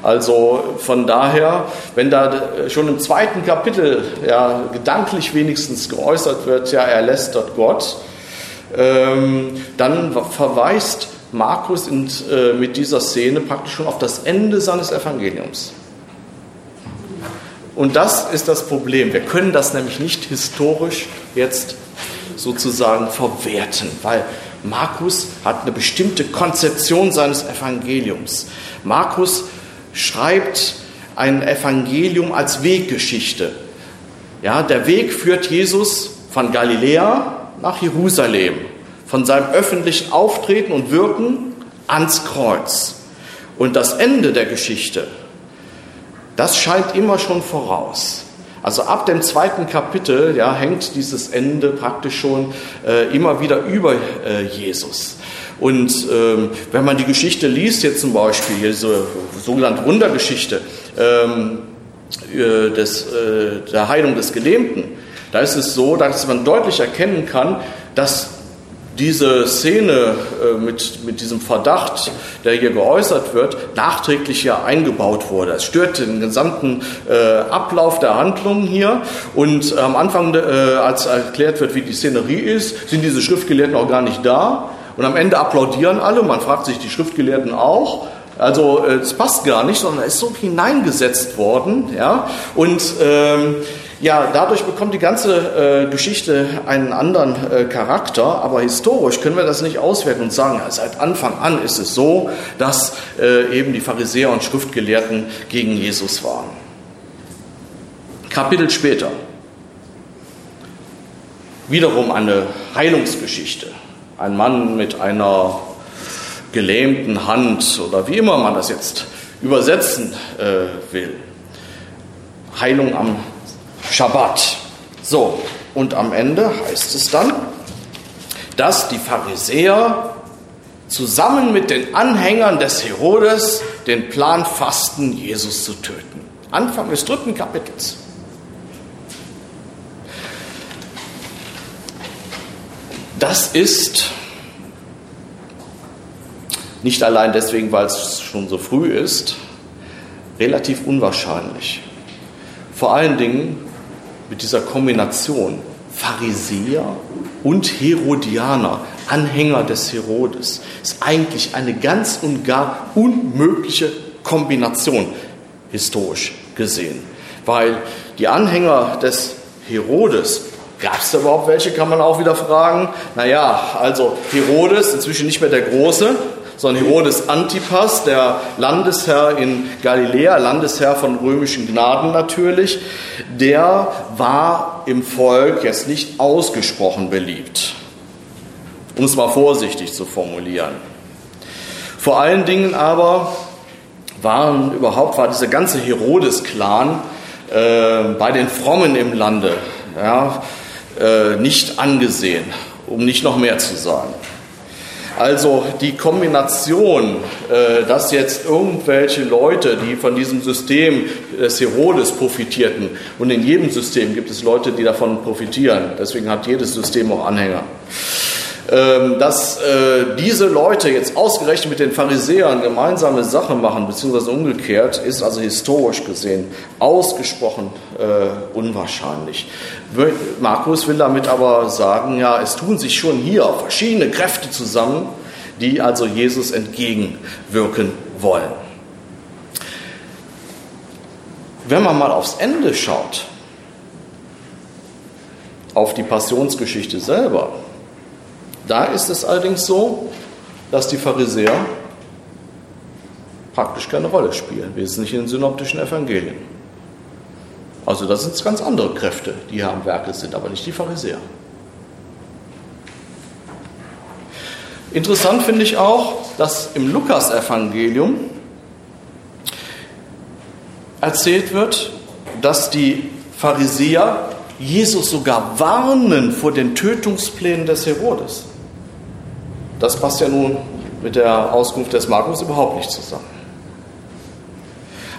Also von daher, wenn da schon im zweiten Kapitel ja, gedanklich wenigstens geäußert wird, ja, er lästert Gott, ähm, dann verweist Markus in, äh, mit dieser Szene praktisch schon auf das Ende seines Evangeliums. Und das ist das Problem. Wir können das nämlich nicht historisch jetzt sozusagen verwerten, weil Markus hat eine bestimmte Konzeption seines Evangeliums. Markus schreibt ein Evangelium als Weggeschichte. Ja, der Weg führt Jesus von Galiläa nach Jerusalem, von seinem öffentlichen Auftreten und Wirken ans Kreuz. Und das Ende der Geschichte, das scheint immer schon voraus. Also ab dem zweiten Kapitel ja, hängt dieses Ende praktisch schon äh, immer wieder über äh, Jesus. Und ähm, wenn man die Geschichte liest, jetzt zum Beispiel, diese sogenannte Wundergeschichte ähm, äh, des, äh, der Heilung des Gelähmten, da ist es so, dass man deutlich erkennen kann, dass diese Szene äh, mit, mit diesem Verdacht, der hier geäußert wird, nachträglich ja eingebaut wurde. Es stört den gesamten äh, Ablauf der Handlungen hier. Und am Anfang, äh, als erklärt wird, wie die Szenerie ist, sind diese Schriftgelehrten auch gar nicht da. Und am Ende applaudieren alle, man fragt sich die Schriftgelehrten auch. Also äh, es passt gar nicht, sondern es ist so hineingesetzt worden. Ja? Und ähm, ja, dadurch bekommt die ganze äh, Geschichte einen anderen äh, Charakter, aber historisch können wir das nicht auswerten und sagen, ja, seit Anfang an ist es so, dass äh, eben die Pharisäer und Schriftgelehrten gegen Jesus waren. Kapitel später. Wiederum eine Heilungsgeschichte ein Mann mit einer gelähmten Hand oder wie immer man das jetzt übersetzen äh, will. Heilung am Schabbat. So, und am Ende heißt es dann, dass die Pharisäer zusammen mit den Anhängern des Herodes den Plan fassten, Jesus zu töten. Anfang des dritten Kapitels. Das ist nicht allein deswegen, weil es schon so früh ist, relativ unwahrscheinlich. Vor allen Dingen mit dieser Kombination Pharisäer und Herodianer, Anhänger des Herodes, ist eigentlich eine ganz und gar unmögliche Kombination, historisch gesehen. Weil die Anhänger des Herodes, gab es da überhaupt welche, kann man auch wieder fragen. Naja, also Herodes, inzwischen nicht mehr der Große, sondern Herodes Antipas, der Landesherr in Galiläa, Landesherr von römischen Gnaden natürlich, der war im Volk jetzt nicht ausgesprochen beliebt, um es mal vorsichtig zu formulieren. Vor allen Dingen aber waren überhaupt, war dieser ganze Herodes-Clan äh, bei den Frommen im Lande ja, nicht angesehen, um nicht noch mehr zu sagen. Also die Kombination, äh, dass jetzt irgendwelche Leute, die von diesem System des Herodes profitierten, und in jedem System gibt es Leute, die davon profitieren, deswegen hat jedes System auch Anhänger, dass äh, diese Leute jetzt ausgerechnet mit den Pharisäern gemeinsame Sache machen, beziehungsweise umgekehrt, ist also historisch gesehen ausgesprochen äh, unwahrscheinlich. Markus will damit aber sagen, ja, es tun sich schon hier verschiedene Kräfte zusammen, die also Jesus entgegenwirken wollen. Wenn man mal aufs Ende schaut, auf die Passionsgeschichte selber, da ist es allerdings so, dass die Pharisäer praktisch keine Rolle spielen, wesentlich in den synoptischen Evangelien. Also das sind ganz andere Kräfte, die hier am Werke sind, aber nicht die Pharisäer. Interessant finde ich auch, dass im Lukas-Evangelium erzählt wird, dass die Pharisäer Jesus sogar warnen vor den Tötungsplänen des Herodes. Das passt ja nun mit der Auskunft des Markus überhaupt nicht zusammen.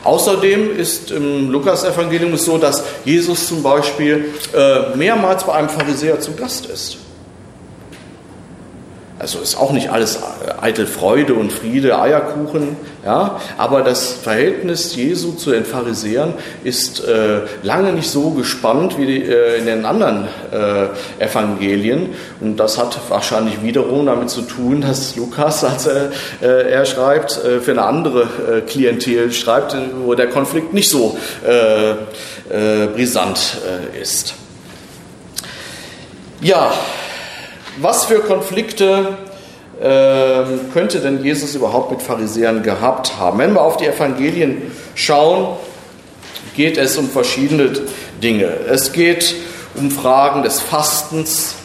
Außerdem ist im Lukas-Evangelium so, dass Jesus zum Beispiel äh, mehrmals bei einem Pharisäer zu Gast ist. Also ist auch nicht alles eitel Freude und Friede, Eierkuchen, ja, aber das Verhältnis Jesu zu den Pharisäern ist äh, lange nicht so gespannt wie die, äh, in den anderen äh, Evangelien und das hat wahrscheinlich wiederum damit zu tun, dass Lukas, als er, äh, er schreibt, äh, für eine andere äh, Klientel schreibt, wo der Konflikt nicht so brisant ist. Ja, was für Konflikte äh, könnte denn Jesus überhaupt mit Pharisäern gehabt haben? Wenn wir auf die Evangelien schauen, geht es um verschiedene Dinge. Es geht um Fragen des Fastens,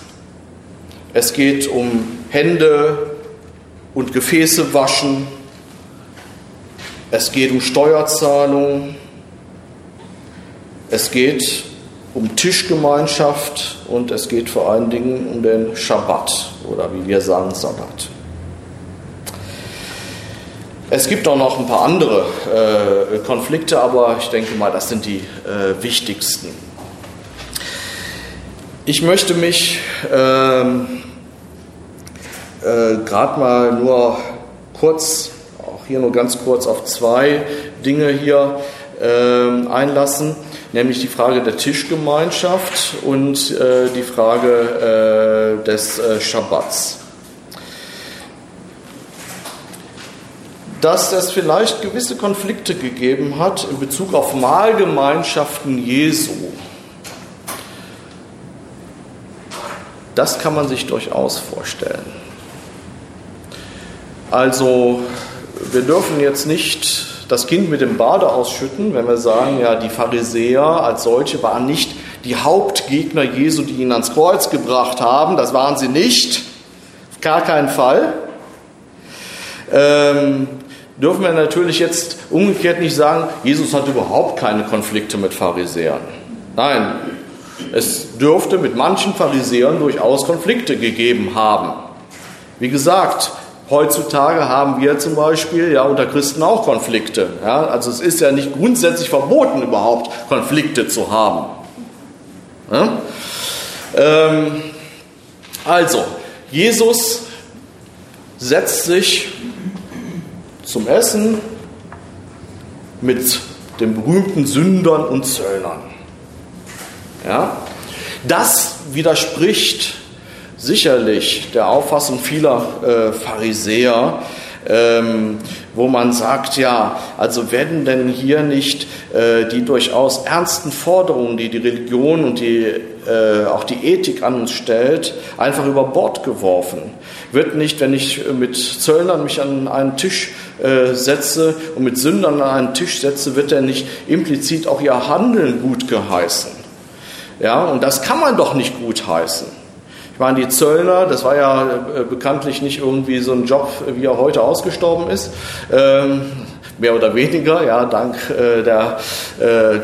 es geht um Hände und Gefäße waschen, es geht um Steuerzahlung, es geht um Tischgemeinschaft und es geht vor allen Dingen um den Schabbat oder wie wir sagen Sabbat. Es gibt auch noch ein paar andere äh, Konflikte, aber ich denke mal, das sind die äh, wichtigsten. Ich möchte mich ähm, äh, gerade mal nur kurz, auch hier nur ganz kurz auf zwei Dinge hier ähm, einlassen nämlich die Frage der Tischgemeinschaft und äh, die Frage äh, des äh, Schabbats. Dass es vielleicht gewisse Konflikte gegeben hat in Bezug auf Mahlgemeinschaften Jesu, das kann man sich durchaus vorstellen. Also wir dürfen jetzt nicht das Kind mit dem Bade ausschütten, wenn wir sagen, ja, die Pharisäer als solche waren nicht die Hauptgegner Jesu, die ihn ans Kreuz gebracht haben. Das waren sie nicht. Auf gar keinen Fall. Ähm, dürfen wir natürlich jetzt umgekehrt nicht sagen, Jesus hat überhaupt keine Konflikte mit Pharisäern. Nein, es dürfte mit manchen Pharisäern durchaus Konflikte gegeben haben. Wie gesagt, heutzutage haben wir zum Beispiel ja unter Christen auch Konflikte. Ja? Also es ist ja nicht grundsätzlich verboten, überhaupt Konflikte zu haben. Ja? Ähm, also, Jesus setzt sich zum Essen mit den berühmten Sündern und Zöllnern. Ja? Das widerspricht sicherlich der Auffassung vieler äh, Pharisäer, ähm, wo man sagt, ja, also werden denn hier nicht äh, die durchaus ernsten Forderungen, die die Religion und die, äh, auch die Ethik an uns stellt, einfach über Bord geworfen? Wird nicht, wenn ich mit Zöllnern mich an einen Tisch äh, setze und mit Sündern an einen Tisch setze, wird er nicht implizit auch ihr Handeln gut geheißen? Ja, und das kann man doch nicht gut heißen. Ich meine, die Zöllner, das war ja äh, bekanntlich nicht irgendwie so ein Job, wie er heute ausgestorben ist. Ähm, mehr oder weniger, ja, dank äh, der äh, äh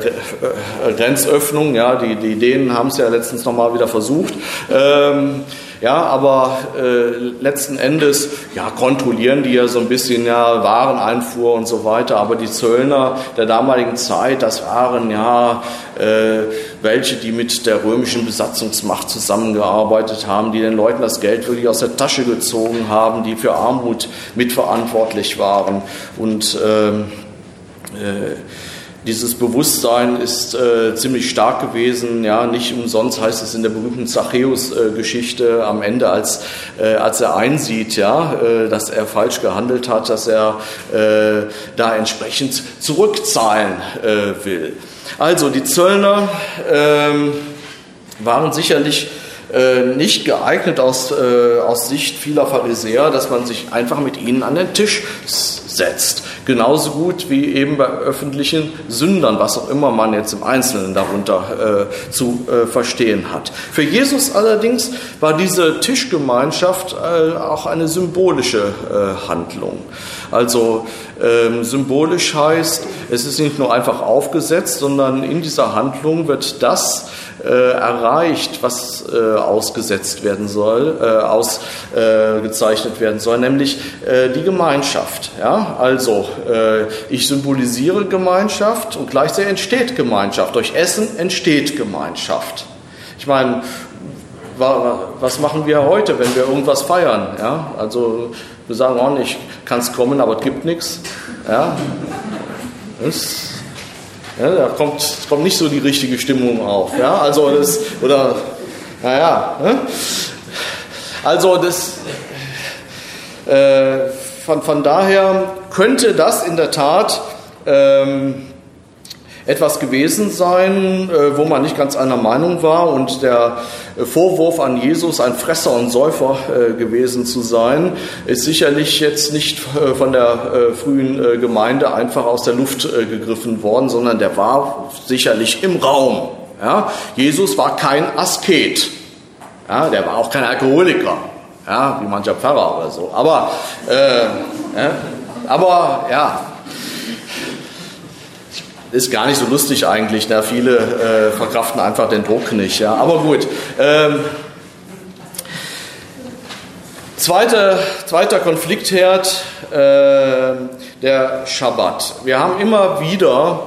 Grenzöffnung. Ja, die, die Dänen haben es ja letztens nochmal wieder versucht. Ähm, ja, aber äh, letzten Endes ja, kontrollieren die ja so ein bisschen ja, Wareneinfuhr und so weiter. Aber die Zöllner der damaligen Zeit, das waren ja äh, welche, die mit der römischen Besatzungsmacht zusammengearbeitet haben, die den Leuten das Geld wirklich aus der Tasche gezogen haben, die für Armut mitverantwortlich waren. Und ähm, äh, dieses Bewusstsein ist äh, ziemlich stark gewesen. Ja, nicht umsonst heißt es in der berühmten Zachäus-Geschichte am Ende, als, äh, als er einsieht, ja, äh, dass er falsch gehandelt hat, dass er äh, da entsprechend zurückzahlen äh, will. Also die Zöllner ähm, waren sicherlich äh, nicht geeignet aus, aus Sicht vieler Pharisäer, dass man sich einfach mit ihnen an den Tisch setzt. Genauso gut wie eben bei öffentlichen Sündern, was auch immer man jetzt im Einzelnen darunter äh, zu äh, verstehen hat. Für Jesus allerdings war diese Tischgemeinschaft äh, auch eine symbolische äh, Handlung. Also ähm, symbolisch heißt, es ist nicht nur einfach aufgesetzt, sondern in dieser Handlung wird das äh, erreicht, was äh, ausgesetzt werden soll, äh, ausgezeichnet werden soll, nämlich äh, die Gemeinschaft. Ja? Also äh, ich symbolisiere Gemeinschaft und gleichzeitig entsteht Gemeinschaft. Durch Essen entsteht Gemeinschaft. Ich meine, was machen wir heute, wenn wir irgendwas feiern? Ja? Also wir sagen auch nicht, kannst kommen, aber es gibt nichts. Ja? Ja, da kommt, kommt nicht so die richtige Stimmung auf. Ja? Also das, oder, naja. Ne? Also das, äh, von, von daher könnte das in der Tat ähm, etwas gewesen sein, äh, wo man nicht ganz einer Meinung war und der Vorwurf an Jesus, ein Fresser und Säufer äh, gewesen zu sein, ist sicherlich jetzt nicht äh, von der frühen Gemeinde einfach aus der Luft gegriffen worden, sondern der war sicherlich im Raum. Ja? Jesus war kein Asket, ja? der war auch kein Alkoholiker, ja? wie mancher Pfarrer oder so. Aber, äh, aber ja, ist gar nicht so lustig eigentlich. Ne? Viele äh, verkraften einfach den Druck nicht. Ja? Aber gut. Ähm, zweiter, zweiter Konfliktherd, äh, der Schabbat. Wir haben immer wieder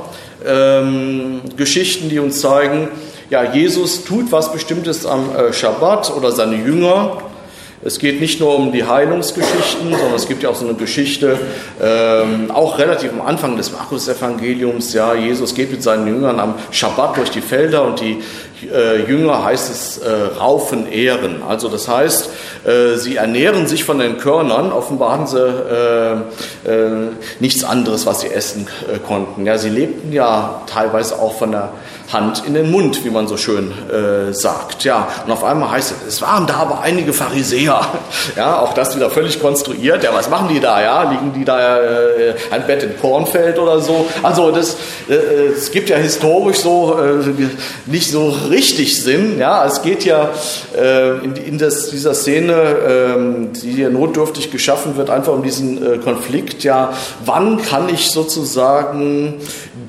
ähm, Geschichten, die uns zeigen, ja, Jesus tut was Bestimmtes am äh, Schabbat oder seine Jünger es geht nicht nur um die Heilungsgeschichten, sondern es gibt ja auch so eine Geschichte, ähm, auch relativ am Anfang des Markus-Evangeliums. Ja, Jesus geht mit seinen Jüngern am Schabbat durch die Felder und die äh, Jünger heißt es äh, raufen Ehren. Also das heißt, äh, sie ernähren sich von den Körnern. Offenbar haben sie äh, äh, nichts anderes, was sie essen äh, konnten. Ja, sie lebten ja teilweise auch von der Hand in den Mund, wie man so schön äh, sagt. Ja, und auf einmal heißt es, es waren da aber einige Pharisäer. Ja, auch das wieder völlig konstruiert. Ja, was machen die da? Ja, liegen die da äh, ein Bett im Kornfeld oder so? Also das, äh, es gibt ja historisch so äh, nicht so richtig sind. Ja, es geht ja äh, in, in das, dieser Szene, äh, die ja notdürftig geschaffen wird, einfach um diesen äh, Konflikt. Ja, wann kann ich sozusagen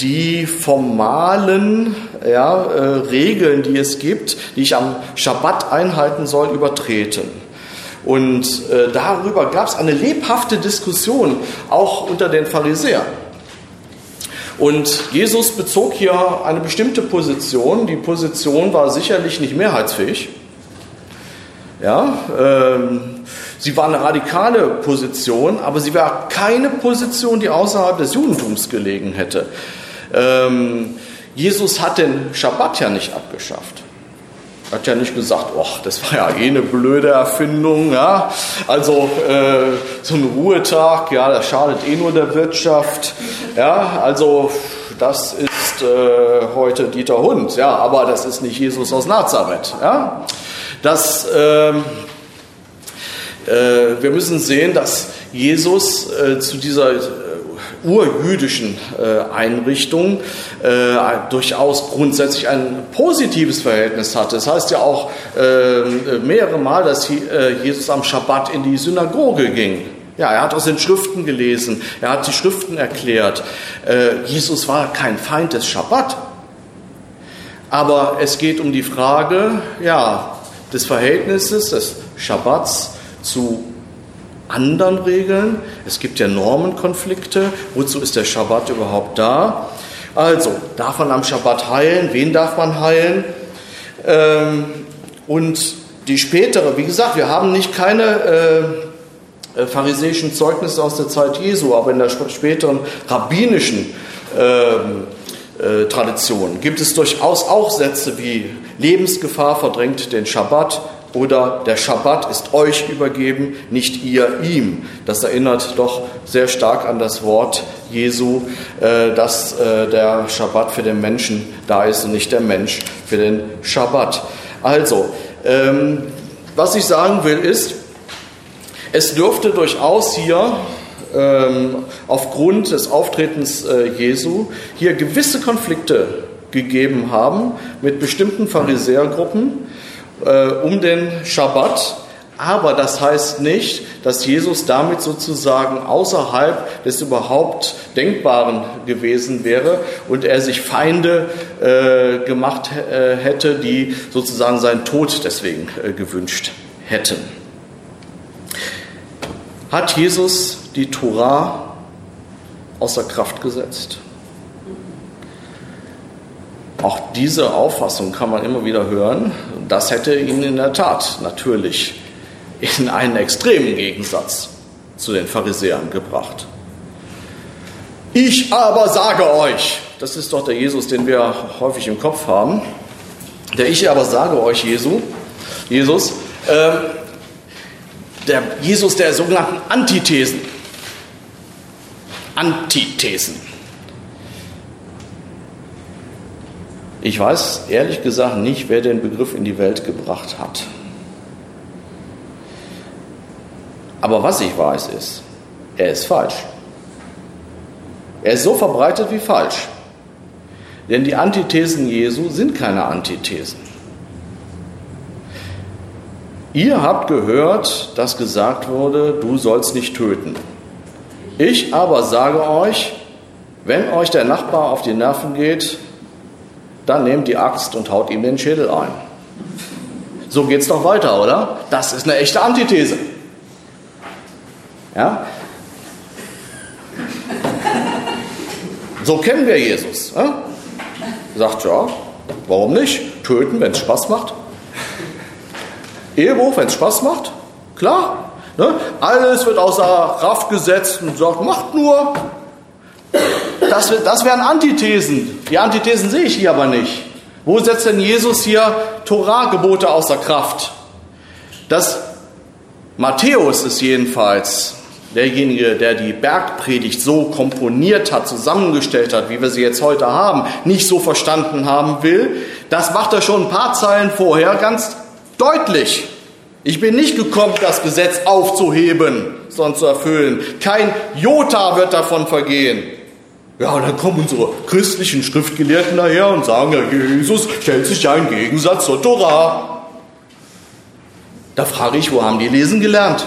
die formalen ja, äh, Regeln, die es gibt, die ich am Schabbat einhalten soll, übertreten? Und äh, darüber gab es eine lebhafte Diskussion, auch unter den Pharisäern. Und Jesus bezog hier eine bestimmte Position. Die Position war sicherlich nicht mehrheitsfähig. Ja, ähm, sie war eine radikale Position, aber sie war keine Position, die außerhalb des Judentums gelegen hätte. Ähm, Jesus hat den Schabbat ja nicht abgeschafft. Hat ja nicht gesagt, oh, das war ja eh eine blöde Erfindung. Ja? Also äh, so ein Ruhetag, ja, das schadet eh nur der Wirtschaft. Ja, also das ist äh, heute Dieter Hund, ja, aber das ist nicht Jesus aus Nazareth. Ja? Das, äh, äh, wir müssen sehen, dass Jesus äh, zu dieser urjüdischen äh, Einrichtung äh, durchaus grundsätzlich ein positives Verhältnis hatte. Das heißt ja auch äh, mehrere Mal, dass Jesus am Schabbat in die Synagoge ging. Ja, er hat aus den Schriften gelesen, er hat die Schriften erklärt. Jesus war kein Feind des Schabbat. Aber es geht um die Frage ja, des Verhältnisses des Schabbats zu anderen Regeln. Es gibt ja Normenkonflikte. Wozu ist der Schabbat überhaupt da? Also, darf man am Schabbat heilen? Wen darf man heilen? Ähm, und die spätere, wie gesagt, wir haben nicht keine äh, äh, pharisäischen Zeugnisse aus der Zeit Jesu, aber in der späteren rabbinischen ähm, äh, Tradition gibt es durchaus auch Sätze wie Lebensgefahr verdrängt den Schabbat, oder der Schabbat ist euch übergeben, nicht ihr ihm. Das erinnert doch sehr stark an das Wort Jesu, äh, dass äh, der Schabbat für den Menschen da ist und nicht der Mensch für den Schabbat. Also, ähm, was ich sagen will ist, es dürfte durchaus hier ähm, aufgrund des Auftretens äh, Jesu hier gewisse Konflikte gegeben haben mit bestimmten Pharisäergruppen, äh, um den Schabbat. Aber das heißt nicht, dass Jesus damit sozusagen außerhalb des überhaupt Denkbaren gewesen wäre und er sich Feinde äh, gemacht äh, hätte, die sozusagen seinen Tod deswegen äh, gewünscht hätten. Hat Jesus die Torah außer Kraft gesetzt? Auch diese Auffassung kann man immer wieder hören. Das hätte ihn in der Tat natürlich in einen extremen Gegensatz zu den Pharisäern gebracht. Ich aber sage euch, das ist doch der Jesus, den wir häufig im Kopf haben, der Ich aber sage euch Jesu, Jesus, äh, der Jesus der sogenannten Antithesen. Antithesen. Ich weiß ehrlich gesagt nicht, wer den Begriff in die Welt gebracht hat. Aber was ich weiß ist, er ist falsch. Er ist so verbreitet wie falsch. Denn die Antithesen Jesu sind keine Antithesen. Ihr habt gehört, dass gesagt wurde, du sollst nicht töten. Ich aber sage euch, wenn euch der Nachbar auf die Nerven geht, dann nehmt die Axt und haut ihm den Schädel ein. So geht es doch weiter, oder? Das ist eine echte Antithese. Ja? So kennen wir Jesus. Ja? Sagt ja, warum nicht? Töten, wenn es Spaß macht. Ehebruch, wenn es Spaß macht. Klar. Ne? Alles wird außer Kraft gesetzt und sagt, macht nur, das, das wären Antithesen. Die Antithesen sehe ich hier aber nicht. Wo setzt denn Jesus hier Torah-Gebote außer Kraft? Das Matthäus ist jedenfalls derjenige, der die Bergpredigt so komponiert hat, zusammengestellt hat, wie wir sie jetzt heute haben, nicht so verstanden haben will. Das macht er schon ein paar Zeilen vorher ganz deutlich. Ich bin nicht gekommen, das Gesetz aufzuheben, sondern zu erfüllen. Kein Jota wird davon vergehen. Ja, und dann kommen unsere christlichen Schriftgelehrten daher und sagen, ja, Jesus stellt sich ja im Gegensatz zur Tora. Da frage ich, wo haben die lesen gelernt?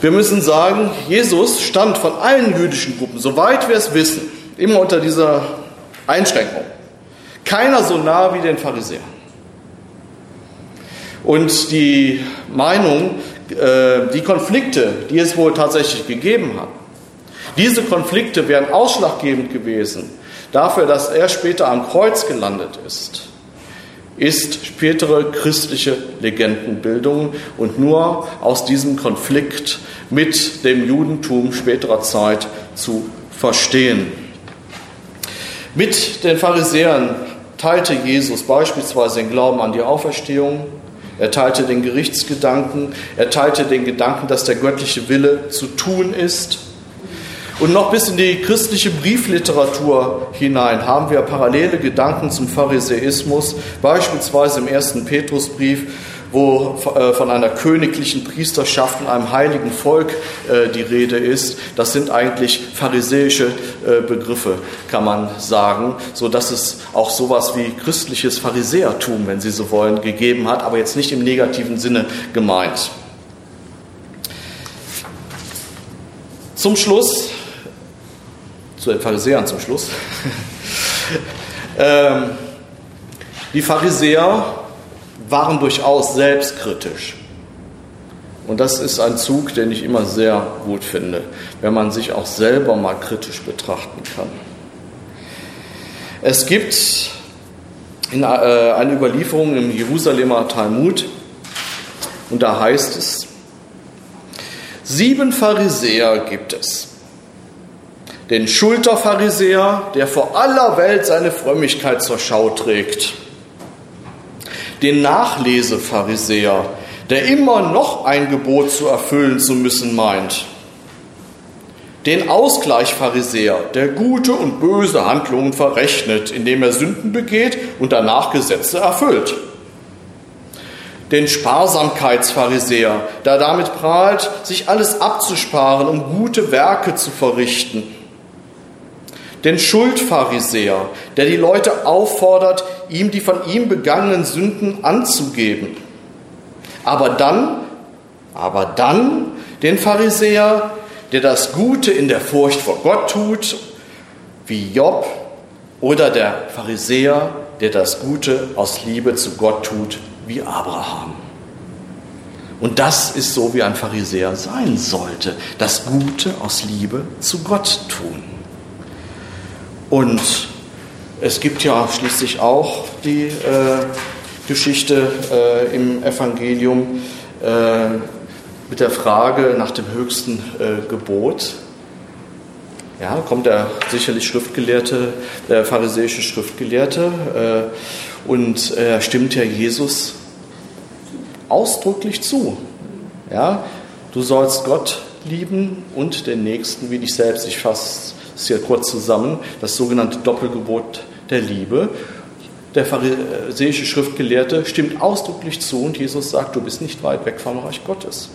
Wir müssen sagen, Jesus stand von allen jüdischen Gruppen, soweit wir es wissen, immer unter dieser Einschränkung. Keiner so nah wie den Pharisäern. Und die Meinung, äh, die Konflikte, die es wohl tatsächlich gegeben hat, diese Konflikte wären ausschlaggebend gewesen dafür, dass er später am Kreuz gelandet ist ist spätere christliche Legendenbildung und nur aus diesem Konflikt mit dem Judentum späterer Zeit zu verstehen. Mit den Pharisäern teilte Jesus beispielsweise den Glauben an die Auferstehung, er teilte den Gerichtsgedanken, er teilte den Gedanken, dass der göttliche Wille zu tun ist. Und noch bis in die christliche Briefliteratur hinein haben wir parallele Gedanken zum Pharisäismus, beispielsweise im ersten Petrusbrief, wo äh, von einer königlichen Priesterschaft und einem heiligen Volk äh, die Rede ist. Das sind eigentlich pharisäische äh, Begriffe, kann man sagen, so dass es auch sowas wie christliches Pharisäertum, wenn Sie so wollen, gegeben hat, aber jetzt nicht im negativen Sinne gemeint. Zum Schluss zu den Pharisäern zum Schluss. ähm, die Pharisäer waren durchaus selbstkritisch. Und das ist ein Zug, den ich immer sehr gut finde, wenn man sich auch selber mal kritisch betrachten kann. Es gibt in, äh, eine Überlieferung im Jerusalemer Talmud, und da heißt es, sieben Pharisäer gibt es, den Schulterpharisäer, der vor aller Welt seine Frömmigkeit zur Schau trägt, den Nachlesepharisäer, der immer noch ein Gebot zu erfüllen zu müssen meint, den Ausgleichpharisäer, der gute und böse Handlungen verrechnet, indem er Sünden begeht und danach Gesetze erfüllt. Den Sparsamkeitspharisäer, der damit prahlt, sich alles abzusparen, um gute Werke zu verrichten den Schuldpharisäer, der die Leute auffordert, ihm die von ihm begangenen Sünden anzugeben. Aber dann, aber dann den Pharisäer, der das Gute in der Furcht vor Gott tut, wie Job, oder der Pharisäer, der das Gute aus Liebe zu Gott tut, wie Abraham. Und das ist so, wie ein Pharisäer sein sollte, das Gute aus Liebe zu Gott tun. Und es gibt ja schließlich auch die äh, Geschichte äh, im Evangelium äh, mit der Frage nach dem höchsten äh, Gebot. Ja, kommt der sicherlich Schriftgelehrte, der pharisäische Schriftgelehrte äh, und er stimmt ja Jesus ausdrücklich zu. Ja, du sollst Gott lieben und den Nächsten wie dich selbst. Ich fasse es hier kurz zusammen, das sogenannte Doppelgebot der Liebe. Der pharisäische Schriftgelehrte stimmt ausdrücklich zu und Jesus sagt, du bist nicht weit weg vom Reich Gottes.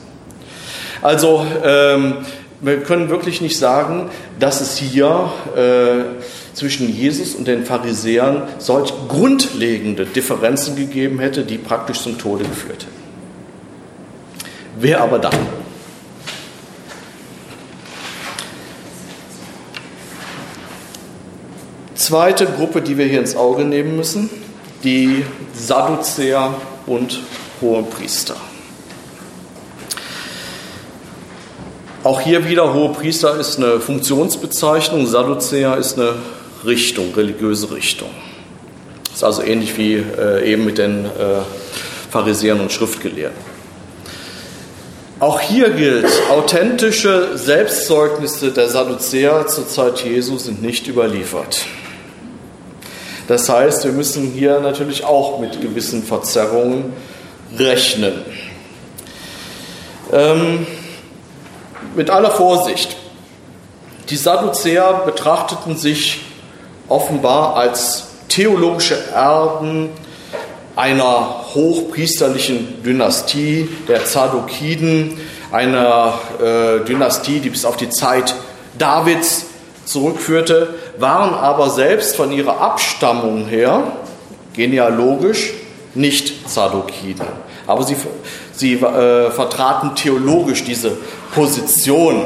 Also ähm, wir können wirklich nicht sagen, dass es hier äh, zwischen Jesus und den Pharisäern solch grundlegende Differenzen gegeben hätte, die praktisch zum Tode geführt hätten. Wer aber dann? Zweite Gruppe, die wir hier ins Auge nehmen müssen, die Sadduzäer und Hohepriester. Auch hier wieder Hohepriester ist eine Funktionsbezeichnung, Sadduzäer ist eine Richtung, religiöse Richtung. Ist also ähnlich wie äh, eben mit den äh, Pharisäern und Schriftgelehrten. Auch hier gilt, authentische Selbstzeugnisse der Sadduzäer zur Zeit Jesu sind nicht überliefert. Das heißt, wir müssen hier natürlich auch mit gewissen Verzerrungen rechnen. Ähm, mit aller Vorsicht. Die Sadduzäer betrachteten sich offenbar als theologische Erben einer hochpriesterlichen Dynastie der Zadokiden, einer äh, Dynastie, die bis auf die Zeit Davids zurückführte, waren aber selbst von ihrer Abstammung her genealogisch nicht Zadokiden. Aber sie, sie äh, vertraten theologisch diese Position.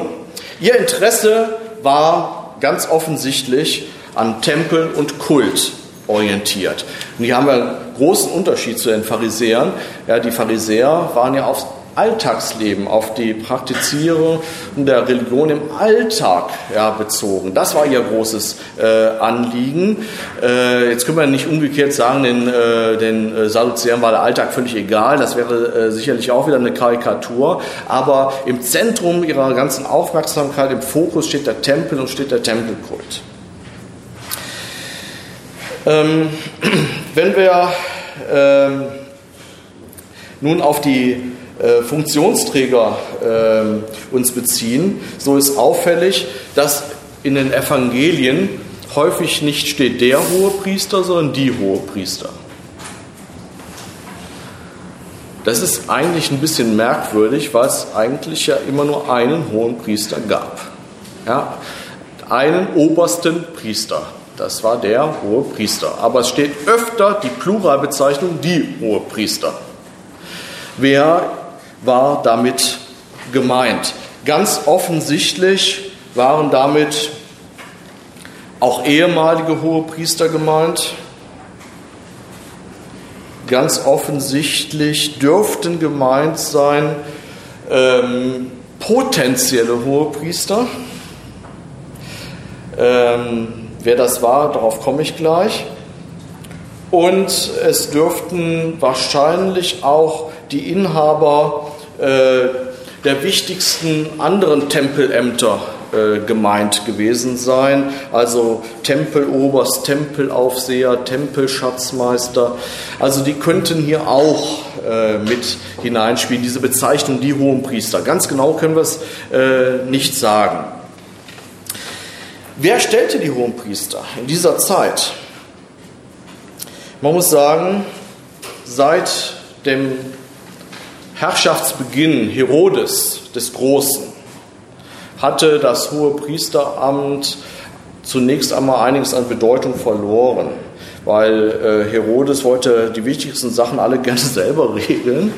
Ihr Interesse war ganz offensichtlich an Tempel und Kult orientiert. Und hier haben wir einen großen Unterschied zu den Pharisäern. Ja, die Pharisäer waren ja aufs Alltagsleben, auf die Praktizierung der Religion im Alltag ja, bezogen. Das war ihr großes äh, Anliegen. Äh, jetzt können wir nicht umgekehrt sagen, den, äh, den äh, Sadduzäern war der Alltag völlig egal. Das wäre äh, sicherlich auch wieder eine Karikatur. Aber im Zentrum ihrer ganzen Aufmerksamkeit, im Fokus steht der Tempel und steht der Tempelkult. Ähm, wenn wir ähm, nun auf die äh, Funktionsträger äh, uns beziehen, so ist auffällig, dass in den Evangelien häufig nicht steht der hohe Priester, sondern die hohe Priester. Das ist eigentlich ein bisschen merkwürdig, weil es eigentlich ja immer nur einen hohen Priester gab. Ja, einen obersten Priester. Das war der hohe Priester. Aber es steht öfter die Pluralbezeichnung die hohe Priester. Wer war damit gemeint. Ganz offensichtlich waren damit auch ehemalige Hohepriester gemeint. Ganz offensichtlich dürften gemeint sein ähm, potenzielle Hohepriester. Ähm, wer das war, darauf komme ich gleich. Und es dürften wahrscheinlich auch die Inhaber äh, der wichtigsten anderen Tempelämter äh, gemeint gewesen sein. Also Tempeloberst, Tempelaufseher, Tempelschatzmeister. Also die könnten hier auch äh, mit hineinspielen, diese Bezeichnung, die Hohenpriester. Ganz genau können wir es äh, nicht sagen. Wer stellte die Hohenpriester in dieser Zeit? Man muss sagen, seit dem Herrschaftsbeginn Herodes des Großen hatte das hohe Priesteramt zunächst einmal einiges an Bedeutung verloren, weil äh, Herodes wollte die wichtigsten Sachen alle gerne selber regeln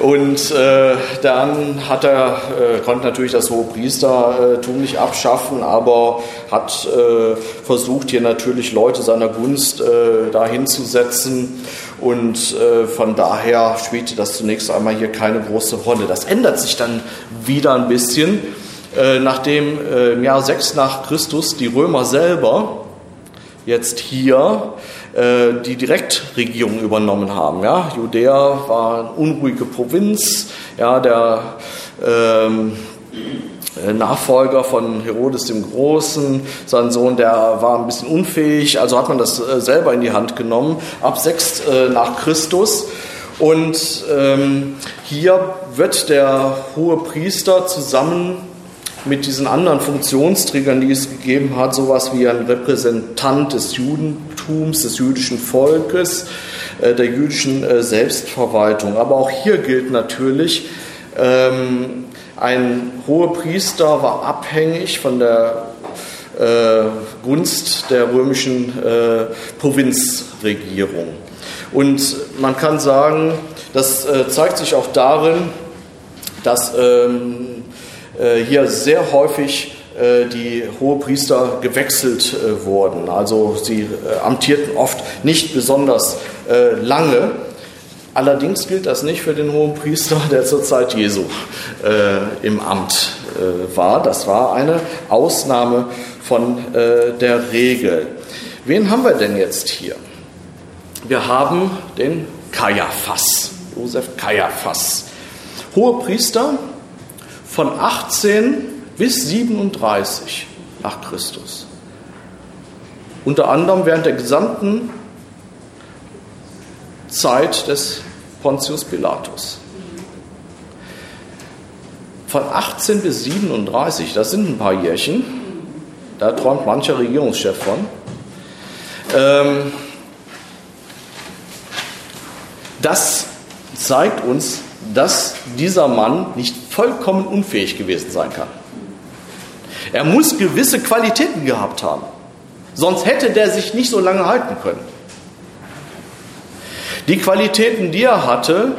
und äh, dann hat er äh, konnte natürlich das hohe Priestertum nicht abschaffen, aber hat versucht hier natürlich Leute seiner Gunst dahin zu setzen und äh, von daher spielte das zunächst einmal hier keine große Rolle. Das ändert sich dann wieder ein bisschen, äh, nachdem äh, im Jahr 6 nach Christus die Römer selber jetzt hier äh, die Direktregierung übernommen haben. Ja? Judäa war eine unruhige Provinz, ja, der ähm, äh, Nachfolger von Herodes dem Großen, sein Sohn, der war ein bisschen unfähig, also hat man das äh, selber in die Hand genommen, ab 6 äh, nach Christus. Und ähm, hier wird der hohe Priester zusammen mit diesen anderen Funktionsträgern, die es gegeben hat, sowas wie ein Repräsentant des Judentums, des jüdischen Volkes, äh, der jüdischen äh, Selbstverwaltung. Aber auch hier gilt natürlich, ähm, ein hoher Priester war abhängig von der äh, Gunst der römischen äh, Provinzregierung. Und man kann sagen, das äh, zeigt sich auch darin, dass ähm, äh, hier sehr häufig äh, die Hohepriester gewechselt äh, wurden. Also sie amtierten oft nicht besonders lange Allerdings gilt das nicht für den hohen Priester, der zur Zeit Jesu äh, im Amt äh, war. Das war eine Ausnahme von äh, der Regel. Wen haben wir denn jetzt hier? Wir haben den Kaiaphas, Josef Kaiaphas. Hoher Priester von 18 bis 37 nach Christus. Unter anderem während der gesamten Zeit des Pontius Pilatus. Von 18 bis 37, das sind ein paar Jährchen, da träumt mancher Regierungschef von. Ähm, Das zeigt uns, dass dieser Mann nicht vollkommen unfähig gewesen sein kann. Er muss gewisse Qualitäten gehabt haben. Sonst hätte der sich nicht so lange halten können. Die Qualitäten, die er hatte,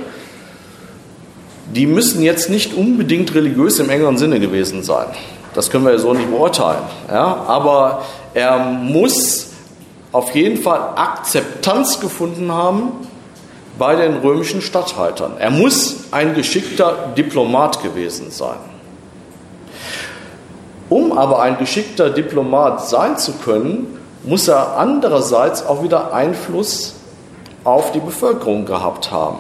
die müssen jetzt nicht unbedingt religiös im engeren Sinne gewesen sein. Das können wir so nicht beurteilen. Ja? Aber er muss auf jeden Fall Akzeptanz gefunden haben bei den römischen Statthaltern. Er muss ein geschickter Diplomat gewesen sein. Um aber ein geschickter Diplomat sein zu können, muss er andererseits auch wieder Einfluss auf die Bevölkerung gehabt haben.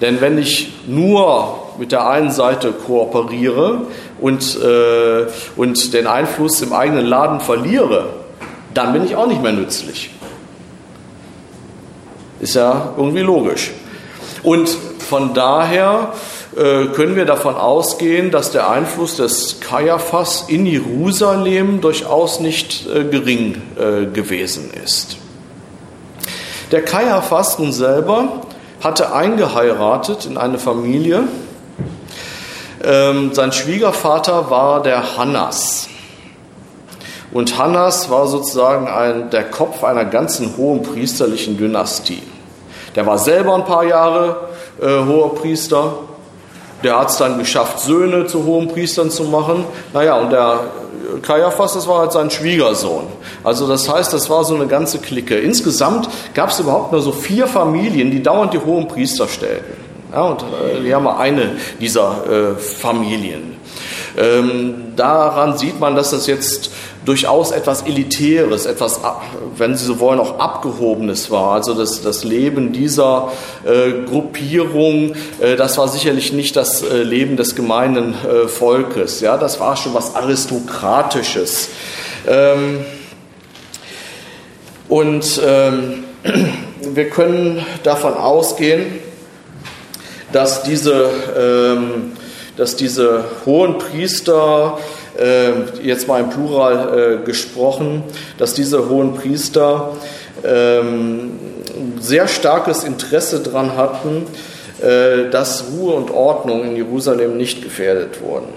Denn wenn ich nur mit der einen Seite kooperiere und, äh, und den Einfluss im eigenen Laden verliere, dann bin ich auch nicht mehr nützlich. Ist ja irgendwie logisch. Und von daher äh, können wir davon ausgehen, dass der Einfluss des Kaiaphas in Jerusalem durchaus nicht äh, gering äh, gewesen ist. Der Kaiaphas nun selber hatte eingeheiratet in eine Familie. Ähm, sein Schwiegervater war der Hannas. Und Hannas war sozusagen ein, der Kopf einer ganzen hohen priesterlichen Dynastie. Der war selber ein paar Jahre äh, hoher Priester. Der hat es dann geschafft, Söhne zu hohen Priestern zu machen. Naja, und der Kaiaphas, das war halt sein Schwiegersohn. Also das heißt, das war so eine ganze Clique. Insgesamt gab es überhaupt nur so vier Familien, die dauernd die hohen Priester stellten. Ja, und äh, wir haben eine dieser äh, Familien. Ähm, daran sieht man, dass das jetzt durchaus etwas Elitäres, etwas, wenn Sie so wollen, auch Abgehobenes war. Also das, das Leben dieser äh, Gruppierung, äh, das war sicherlich nicht das äh, Leben des gemeinen äh, Volkes. Ja, das war schon was Aristokratisches. Ähm, und ähm, wir können davon ausgehen, dass diese, ähm, dass diese hohen Priester äh, jetzt mal im Plural äh, gesprochen, dass diese hohen Priester ähm, sehr starkes Interesse daran hatten, äh, dass Ruhe und Ordnung in Jerusalem nicht gefährdet wurden.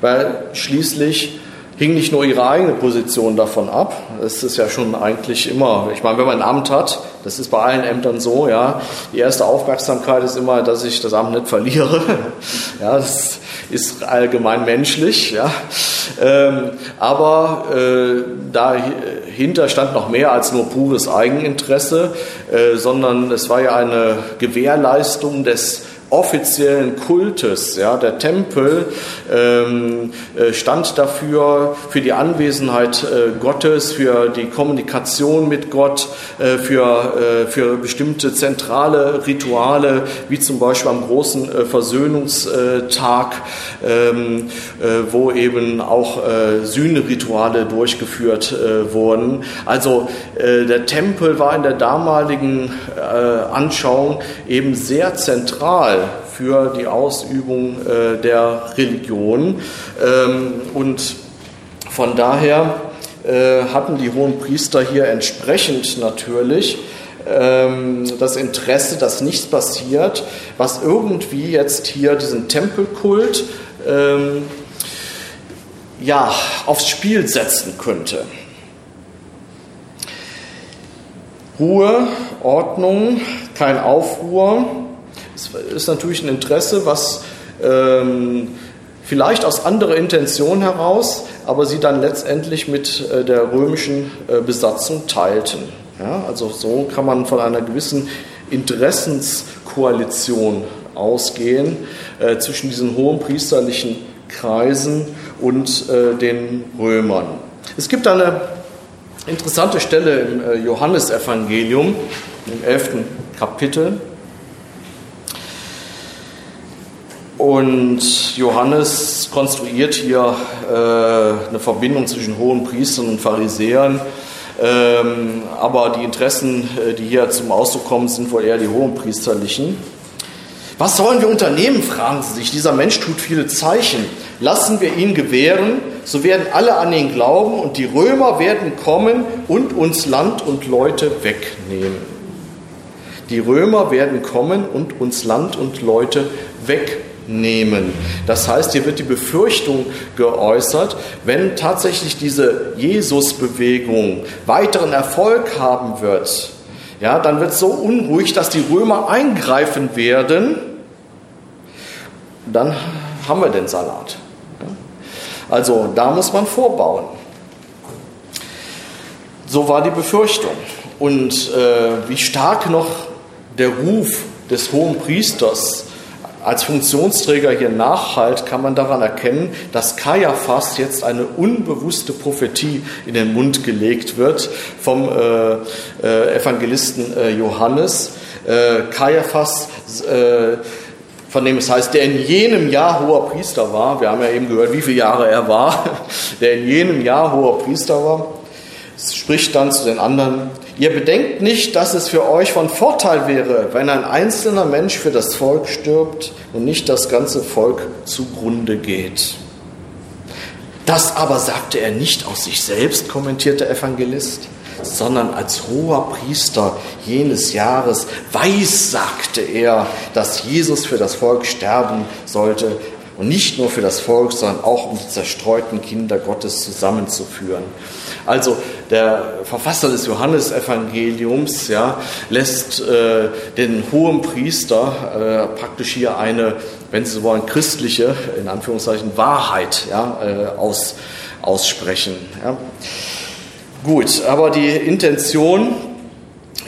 Weil schließlich hing nicht nur ihre eigene Position davon ab. Es ist ja schon eigentlich immer, ich meine, wenn man ein Amt hat, das ist bei allen Ämtern so, ja, die erste Aufmerksamkeit ist immer, dass ich das Amt nicht verliere. Ja, das ist allgemein menschlich, ja. Ähm, aber äh, dahinter stand noch mehr als nur pures Eigeninteresse, äh, sondern es war ja eine Gewährleistung des offiziellen Kultes. Ja, der Tempel ähm, äh, stand dafür, für die Anwesenheit äh, Gottes, für die Kommunikation mit Gott, äh, für, äh, für bestimmte zentrale Rituale, wie zum Beispiel am großen äh, Versöhnungstag, ähm, äh, wo eben auch Sühnerituale durchgeführt wurden. Also der Tempel war in der damaligen Anschauung eben sehr zentral für die Ausübung äh, der Religion. Ähm, und von daher äh, hatten die hohen Priester hier entsprechend natürlich ähm, das Interesse, dass nichts passiert, was irgendwie jetzt hier diesen Tempelkult ähm, ja, aufs Spiel setzen könnte. Ruhe, Ordnung, kein Aufruhr, das ist natürlich ein Interesse, was ähm, vielleicht aus anderer Intention heraus, aber sie dann letztendlich mit äh, der römischen äh, Besatzung teilten. Ja, also so kann man von einer gewissen Interessenskoalition ausgehen äh, zwischen diesen hohen priesterlichen Kreisen und äh, den Römern. Es gibt eine interessante Stelle im äh, Johannesevangelium, im elften Kapitel, Und Johannes konstruiert hier äh, eine Verbindung zwischen hohen Priestern und Pharisäern. Ähm, aber die Interessen, äh, die hier zum Ausdruck kommen, sind wohl eher die hohenpriesterlichen. Was sollen wir unternehmen, fragen sie sich. Dieser Mensch tut viele Zeichen. Lassen wir ihn gewähren, so werden alle an ihn glauben und die Römer werden kommen und uns Land und Leute wegnehmen. Die Römer werden kommen und uns Land und Leute wegnehmen. Das heißt, hier wird die Befürchtung geäußert, wenn tatsächlich diese Jesus-Bewegung weiteren Erfolg haben wird, ja, dann wird es so unruhig, dass die Römer eingreifen werden. Dann haben wir den Salat. Also da muss man vorbauen. So war die Befürchtung. Und äh, wie stark noch der Ruf des hohen Priesters als Funktionsträger hier nachhalt, kann man daran erkennen, dass Kaiaphas jetzt eine unbewusste Prophetie in den Mund gelegt wird vom äh, äh, Evangelisten äh, Johannes. Äh, Kaiaphas, äh, von dem es heißt, der in jenem Jahr hoher Priester war, wir haben ja eben gehört, wie viele Jahre er war, der in jenem Jahr hoher Priester war, spricht dann zu den anderen, Ihr bedenkt nicht, dass es für euch von Vorteil wäre, wenn ein einzelner Mensch für das Volk stirbt und nicht das ganze Volk zugrunde geht. Das aber sagte er nicht aus sich selbst, kommentiert der Evangelist, sondern als hoher Priester jenes Jahres weiß sagte er, dass Jesus für das Volk sterben sollte und nicht nur für das Volk, sondern auch um die zerstreuten Kinder Gottes zusammenzuführen. Also der Verfasser des Johannesevangeliums ja, lässt äh, den hohen Priester äh, praktisch hier eine, wenn Sie so wollen, christliche, in Anführungszeichen, Wahrheit ja, äh, aus, aussprechen. Ja. Gut, aber die Intention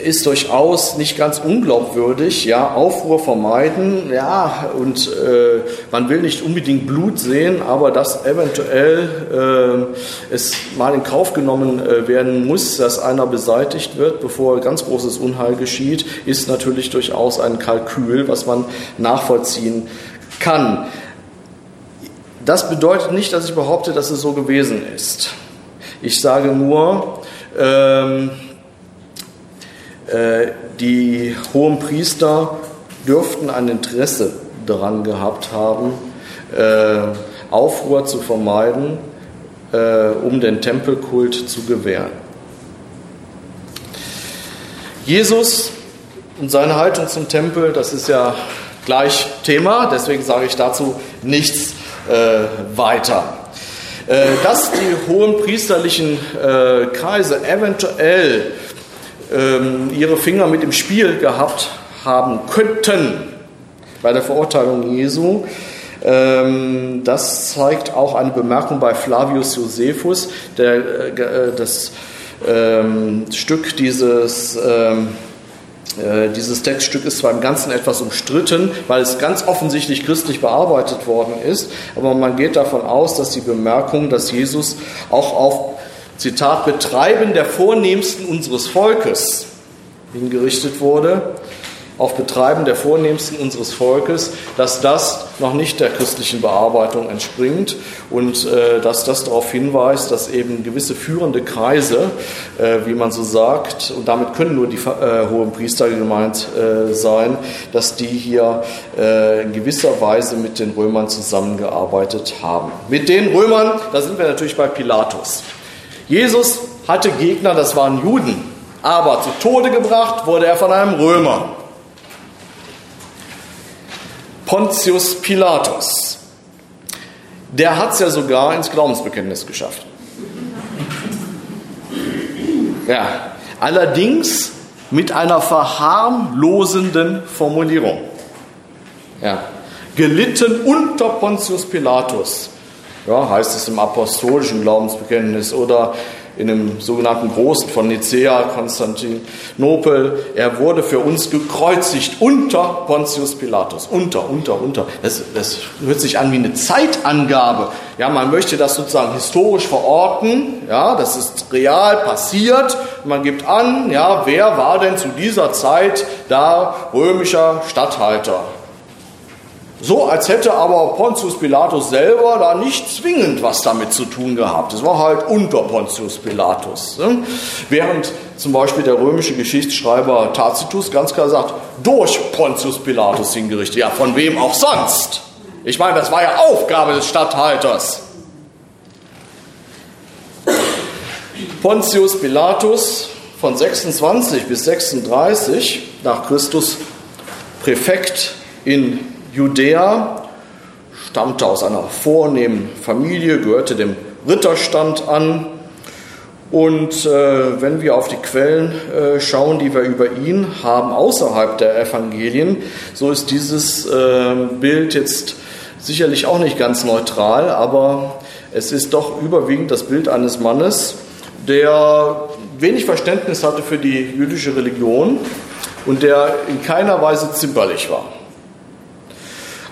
ist durchaus nicht ganz unglaubwürdig. Ja, Aufruhr vermeiden, ja, und äh, man will nicht unbedingt Blut sehen, aber dass eventuell äh, es mal in Kauf genommen äh, werden muss, dass einer beseitigt wird, bevor ganz großes Unheil geschieht, ist natürlich durchaus ein Kalkül, was man nachvollziehen kann. Das bedeutet nicht, dass ich behaupte, dass es so gewesen ist. Ich sage nur, ähm, äh, die hohen Priester dürften ein Interesse daran gehabt haben, äh, Aufruhr zu vermeiden, äh, um den Tempelkult zu gewähren. Jesus und seine Haltung zum Tempel, das ist ja gleich Thema, deswegen sage ich dazu nichts weiter. dass die hohen priesterlichen Kreise eventuell ähm, ihre Finger mit im Spiel gehabt haben könnten bei der Verurteilung Jesu. Ähm, das zeigt auch eine Bemerkung bei Flavius Josephus, der äh, das ähm, Stück dieses ähm, äh, dieses Textstück ist zwar im Ganzen etwas umstritten, weil es ganz offensichtlich christlich bearbeitet worden ist, aber man geht davon aus, dass die Bemerkung, dass Jesus auch auf Zitat, Betreiben der Vornehmsten unseres Volkes hingerichtet wurde, auf Betreiben der Vornehmsten unseres Volkes, dass das noch nicht der christlichen Bearbeitung entspringt und äh, dass das darauf hinweist, dass eben gewisse führende Kreise, äh, wie man so sagt, und damit können nur die äh, hohen Priester gemeint äh, sein, dass die hier äh, in gewisser Weise mit den Römern zusammengearbeitet haben. Mit den Römern, da sind wir natürlich bei Pilatus. Jesus hatte Gegner, das waren Juden, aber zu Tode gebracht wurde er von einem Römer. Pontius Pilatus. Der hat es ja sogar ins Glaubensbekenntnis geschafft. Ja, allerdings mit einer verharmlosenden Formulierung. Ja, gelitten unter Pontius Pilatus ja, heißt es im apostolischen Glaubensbekenntnis oder in dem sogenannten Großen von Nicea, Konstantinopel. Er wurde für uns gekreuzigt unter Pontius Pilatus. Unter, unter, unter. Das, das hört sich an wie eine Zeitangabe. Ja, man möchte das sozusagen historisch verorten. Ja, das ist real passiert. Man gibt an, ja, wer war denn zu dieser Zeit da römischer Statthalter? So als hätte aber Pontius Pilatus selber da nicht zwingend was damit zu tun gehabt. Es war halt unter Pontius Pilatus. Ne? Während zum Beispiel der römische Geschichtsschreiber Tacitus ganz klar sagt, durch Pontius Pilatus hingerichtet. Ja, von wem auch sonst? Ich meine, das war ja Aufgabe des Statthalters. Pontius Pilatus von 26 bis 36 nach Christus Präfekt in Judäa, stammte aus einer vornehmen Familie, gehörte dem Ritterstand an. Und äh, wenn wir auf die Quellen äh, schauen, die wir über ihn haben außerhalb der Evangelien, so ist dieses äh, Bild jetzt sicherlich auch nicht ganz neutral, aber es ist doch überwiegend das Bild eines Mannes, der wenig Verständnis hatte für die jüdische Religion und der in keiner Weise zimperlich war.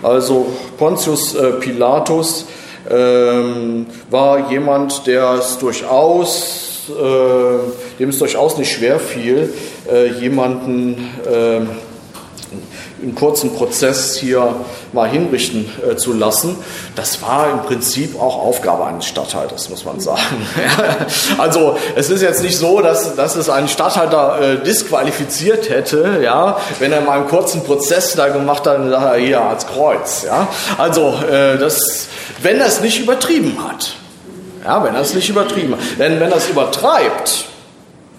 Also Pontius äh, Pilatus ähm, war jemand, der es durchaus, äh, dem es durchaus nicht schwer fiel, äh, jemanden einen kurzen Prozess hier mal hinrichten äh, zu lassen. Das war im Prinzip auch Aufgabe eines Statthalters, muss man sagen. also es ist jetzt nicht so, dass, dass es einen Statthalter äh, disqualifiziert hätte, ja, wenn er mal einen kurzen Prozess da gemacht hat, dann sagt er hier als Kreuz. Ja. Also äh, das, wenn er es nicht übertrieben hat. Ja, wenn er es nicht übertrieben hat. Denn wenn er es übertreibt,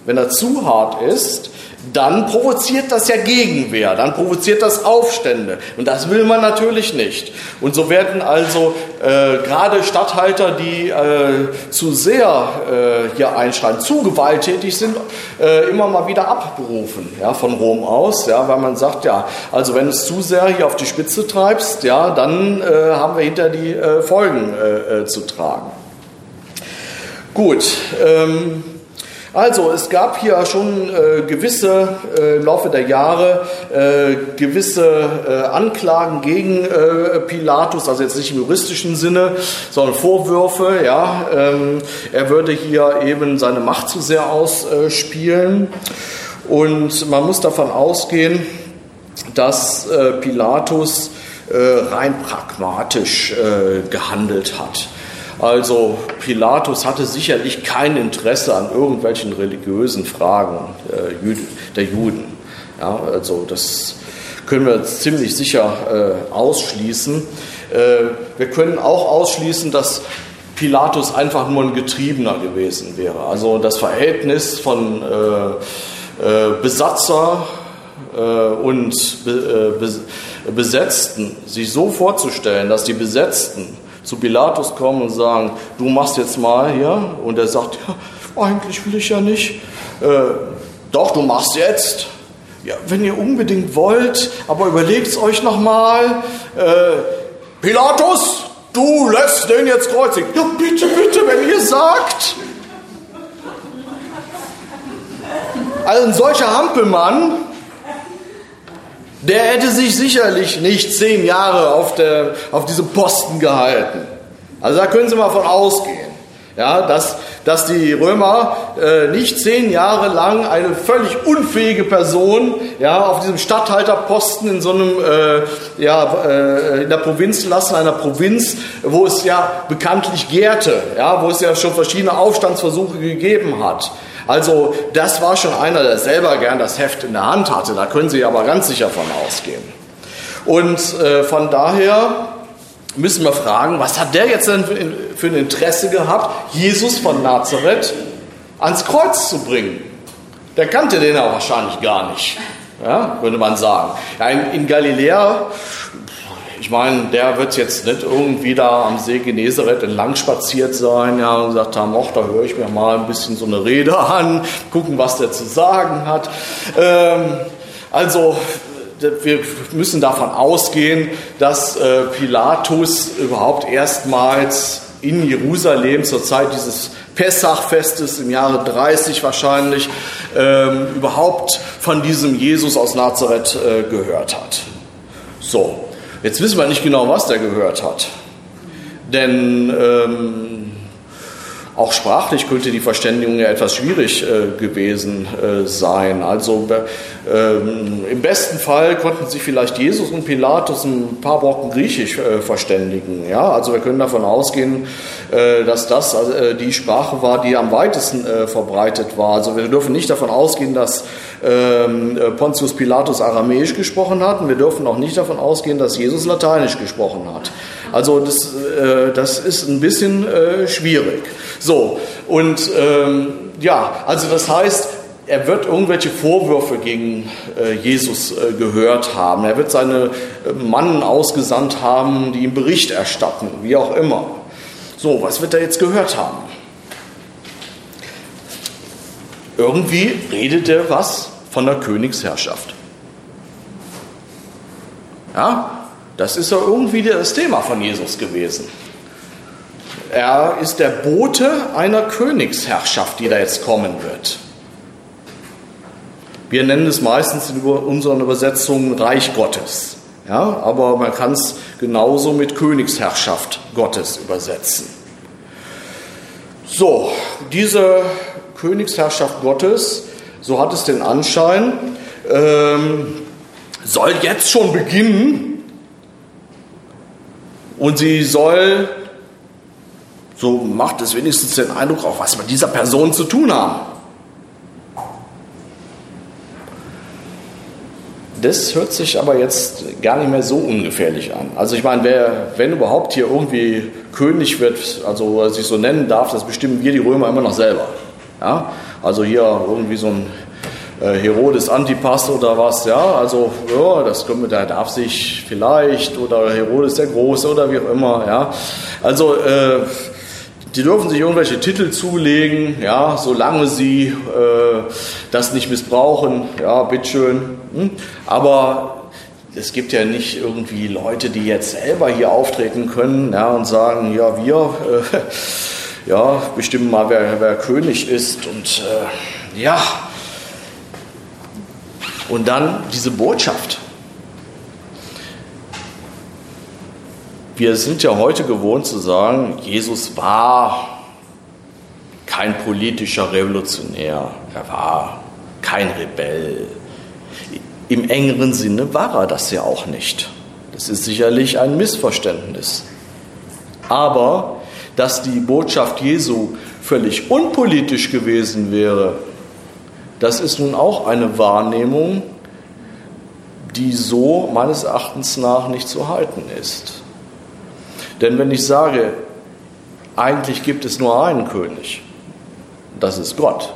wenn er zu hart ist, dann provoziert das ja Gegenwehr, dann provoziert das Aufstände. Und das will man natürlich nicht. Und so werden also äh, gerade Statthalter, die äh, zu sehr äh, hier einschreiten, zu gewalttätig sind, äh, immer mal wieder abberufen ja, von Rom aus, ja, weil man sagt, ja, also wenn es zu sehr hier auf die Spitze treibst, ja, dann äh, haben wir hinter die äh, Folgen zu tragen. Gut. Ähm, also, es gab hier schon äh, gewisse, äh, im Laufe der Jahre, äh, gewisse äh, Anklagen gegen äh, Pilatus, also jetzt nicht im juristischen Sinne, sondern Vorwürfe, ja, ähm, er würde hier eben seine Macht zu sehr ausspielen. Und man muss davon ausgehen, dass äh, Pilatus rein pragmatisch gehandelt hat. Also Pilatus hatte sicherlich kein Interesse an irgendwelchen religiösen Fragen äh, der Juden. Ja, also das können wir ziemlich sicher äh, ausschließen. Äh, wir können auch ausschließen, dass Pilatus einfach nur ein Getriebener gewesen wäre. Also das Verhältnis von äh, äh, Besatzer äh, und Besetzten sich so vorzustellen, dass die Besetzten zu Pilatus kommen und sagen, du machst jetzt mal hier. Und er sagt, ja, eigentlich will ich ja nicht. Äh, doch, du machst jetzt. Ja, wenn ihr unbedingt wollt, aber überlegt es euch nochmal. Äh, Pilatus, du lässt den jetzt kreuzigen. Ja, bitte, bitte, wenn ihr sagt. Also ein solcher Hampelmann, der hätte sich sicherlich nicht zehn Jahre auf, der, auf diesem Posten gehalten. Also da können Sie mal von ausgehen, ja, dass, dass die Römer äh, nicht zehn Jahre lang eine völlig unfähige Person ja, auf diesem Statthalterposten in so einem äh, ja, äh, in der Provinz lassen, einer Provinz, wo es ja bekanntlich gärte, ja, wo es ja schon verschiedene Aufstandsversuche gegeben hat. Also das war schon einer, der selber gern das Heft in der Hand hatte. Da können Sie aber ganz sicher von ausgehen. Und äh, von daher müssen wir fragen, was hat der jetzt denn für ein Interesse gehabt, Jesus von Nazareth ans Kreuz zu bringen? Der kannte den ja wahrscheinlich gar nicht, ja, würde man sagen. Ja, in, in Galiläa ich meine, der wird jetzt nicht irgendwie da am See Genezareth entlang spaziert sein ja, und gesagt haben, ach, da höre ich mir mal ein bisschen so eine Rede an, gucken, was der zu sagen hat. Ähm, also wir müssen davon ausgehen, dass äh, Pilatus überhaupt erstmals in Jerusalem zur Zeit dieses Pessachfestes im Jahre 30 wahrscheinlich ähm, überhaupt von diesem Jesus aus Nazareth äh, gehört hat. So, Jetzt wissen wir nicht genau, was der gehört hat. Denn ähm, auch sprachlich könnte die Verständigung ja etwas schwierig äh, gewesen äh, sein. Also ähm, im besten Fall konnten sich vielleicht Jesus und Pilatus ein paar Brocken Griechisch äh, verständigen. Ja? Also wir können davon ausgehen, äh, dass das äh, die Sprache war, die am weitesten äh, verbreitet war. Also wir dürfen nicht davon ausgehen, dass ähm, Pontius Pilatus Aramäisch gesprochen hat. Und wir dürfen auch nicht davon ausgehen, dass Jesus Lateinisch gesprochen hat. Also das, das ist ein bisschen schwierig. So, und ähm, ja, also das heißt, er wird irgendwelche Vorwürfe gegen äh, Jesus äh, gehört haben. Er wird seine äh, Mannen ausgesandt haben, die ihm Bericht erstatten, wie auch immer. So, was wird er jetzt gehört haben? Irgendwie redet er was von der Königsherrschaft. Ja, das ist ja irgendwie das Thema von Jesus gewesen. Er ist der Bote einer Königsherrschaft, die da jetzt kommen wird. Wir nennen es meistens in unseren Übersetzungen Reich Gottes. Ja, aber man kann es genauso mit Königsherrschaft Gottes übersetzen. So, diese Königsherrschaft Gottes, so hat es den Anschein, ähm, soll jetzt schon beginnen und sie soll, so macht es wenigstens den Eindruck, auch was mit dieser Person zu tun haben. Das hört sich aber jetzt gar nicht mehr so ungefährlich an. Also ich meine, wer, wenn überhaupt hier irgendwie König wird, also sich so nennen darf, das bestimmen wir die Römer immer noch selber. Ja? Also hier irgendwie so ein Herodes Antipas oder was, ja, also ja, das können wir, der darf sich vielleicht oder Herodes der Große oder wie auch immer, ja. Also äh, die dürfen sich irgendwelche Titel zulegen, ja, solange sie äh, das nicht missbrauchen, ja, bitteschön. Hm? Aber es gibt ja nicht irgendwie Leute, die jetzt selber hier auftreten können ja, und sagen, ja, wir äh, ja, bestimmen mal, wer, wer König ist. Und äh, ja, und dann diese Botschaft. Wir sind ja heute gewohnt zu sagen, Jesus war kein politischer Revolutionär, er war kein Rebell. Im engeren Sinne war er das ja auch nicht. Das ist sicherlich ein Missverständnis. Aber dass die Botschaft Jesu völlig unpolitisch gewesen wäre, das ist nun auch eine Wahrnehmung, die so meines Erachtens nach nicht zu halten ist. Denn wenn ich sage, eigentlich gibt es nur einen König, das ist Gott.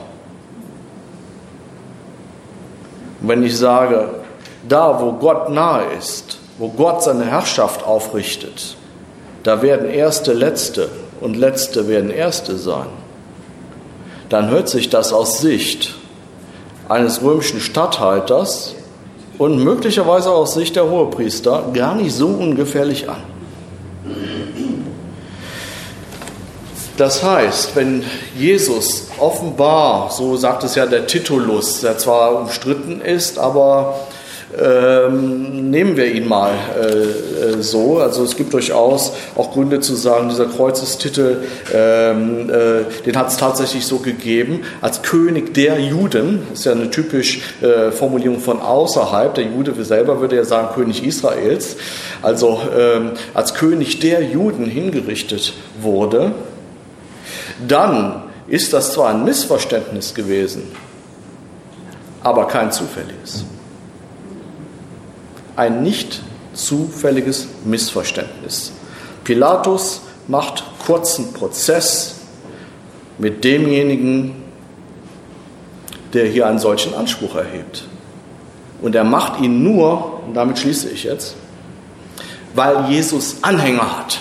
Wenn ich sage, da wo Gott nahe ist, wo Gott seine Herrschaft aufrichtet, da werden Erste Letzte und Letzte werden Erste sein, dann hört sich das aus Sicht eines römischen Statthalters und möglicherweise aus Sicht der Hohepriester gar nicht so ungefährlich an. Das heißt, wenn Jesus offenbar, so sagt es ja der Titulus, der zwar umstritten ist, aber ähm, nehmen wir ihn mal äh, so. Also es gibt durchaus auch Gründe zu sagen, dieser Kreuzestitel, ähm, äh, den hat es tatsächlich so gegeben, als König der Juden, ist ja eine typische äh, Formulierung von außerhalb, der Jude selber würde ja sagen König Israels, also ähm, als König der Juden hingerichtet wurde dann ist das zwar ein Missverständnis gewesen, aber kein zufälliges. Ein nicht zufälliges Missverständnis. Pilatus macht kurzen Prozess mit demjenigen, der hier einen solchen Anspruch erhebt. Und er macht ihn nur, und damit schließe ich jetzt, weil Jesus Anhänger hat.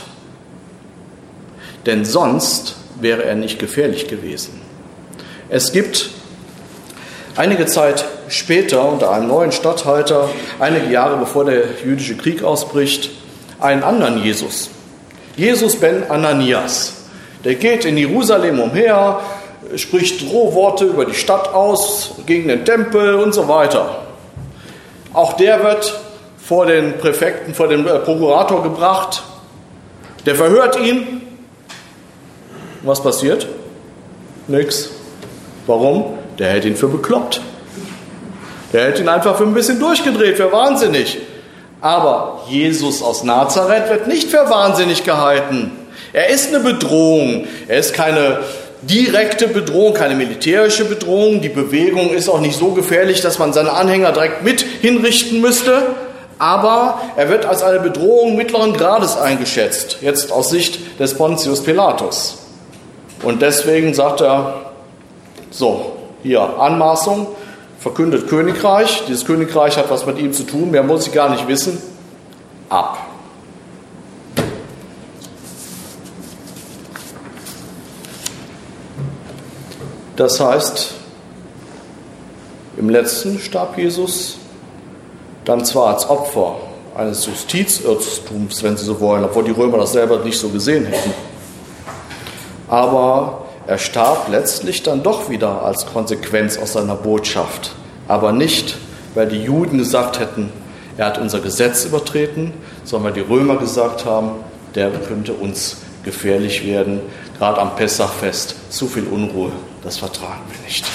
Denn sonst wäre er nicht gefährlich gewesen. Es gibt einige Zeit später unter einem neuen Statthalter, einige Jahre bevor der jüdische Krieg ausbricht, einen anderen Jesus. Jesus ben Ananias. Der geht in Jerusalem umher, spricht Drohworte über die Stadt aus, gegen den Tempel und so weiter. Auch der wird vor den Präfekten, vor den äh, Prokurator gebracht. Der verhört ihn was passiert? Nix. Warum? Der hält ihn für bekloppt. Der hält ihn einfach für ein bisschen durchgedreht, für wahnsinnig. Aber Jesus aus Nazareth wird nicht für wahnsinnig gehalten. Er ist eine Bedrohung. Er ist keine direkte Bedrohung, keine militärische Bedrohung. Die Bewegung ist auch nicht so gefährlich, dass man seine Anhänger direkt mit hinrichten müsste. Aber er wird als eine Bedrohung mittleren Grades eingeschätzt, jetzt aus Sicht des Pontius Pilatus. Und deswegen sagt er, so, hier Anmaßung, verkündet Königreich. Dieses Königreich hat was mit ihm zu tun, mehr muss ich gar nicht wissen. Ab. Das heißt, im letzten starb Jesus dann zwar als Opfer eines Justizirrtums, wenn Sie so wollen, obwohl die Römer das selber nicht so gesehen hätten. Aber er starb letztlich dann doch wieder als Konsequenz aus seiner Botschaft. Aber nicht, weil die Juden gesagt hätten, er hat unser Gesetz übertreten, sondern weil die Römer gesagt haben, der könnte uns gefährlich werden, gerade am Pessachfest. Zu viel Unruhe, das vertragen wir nicht.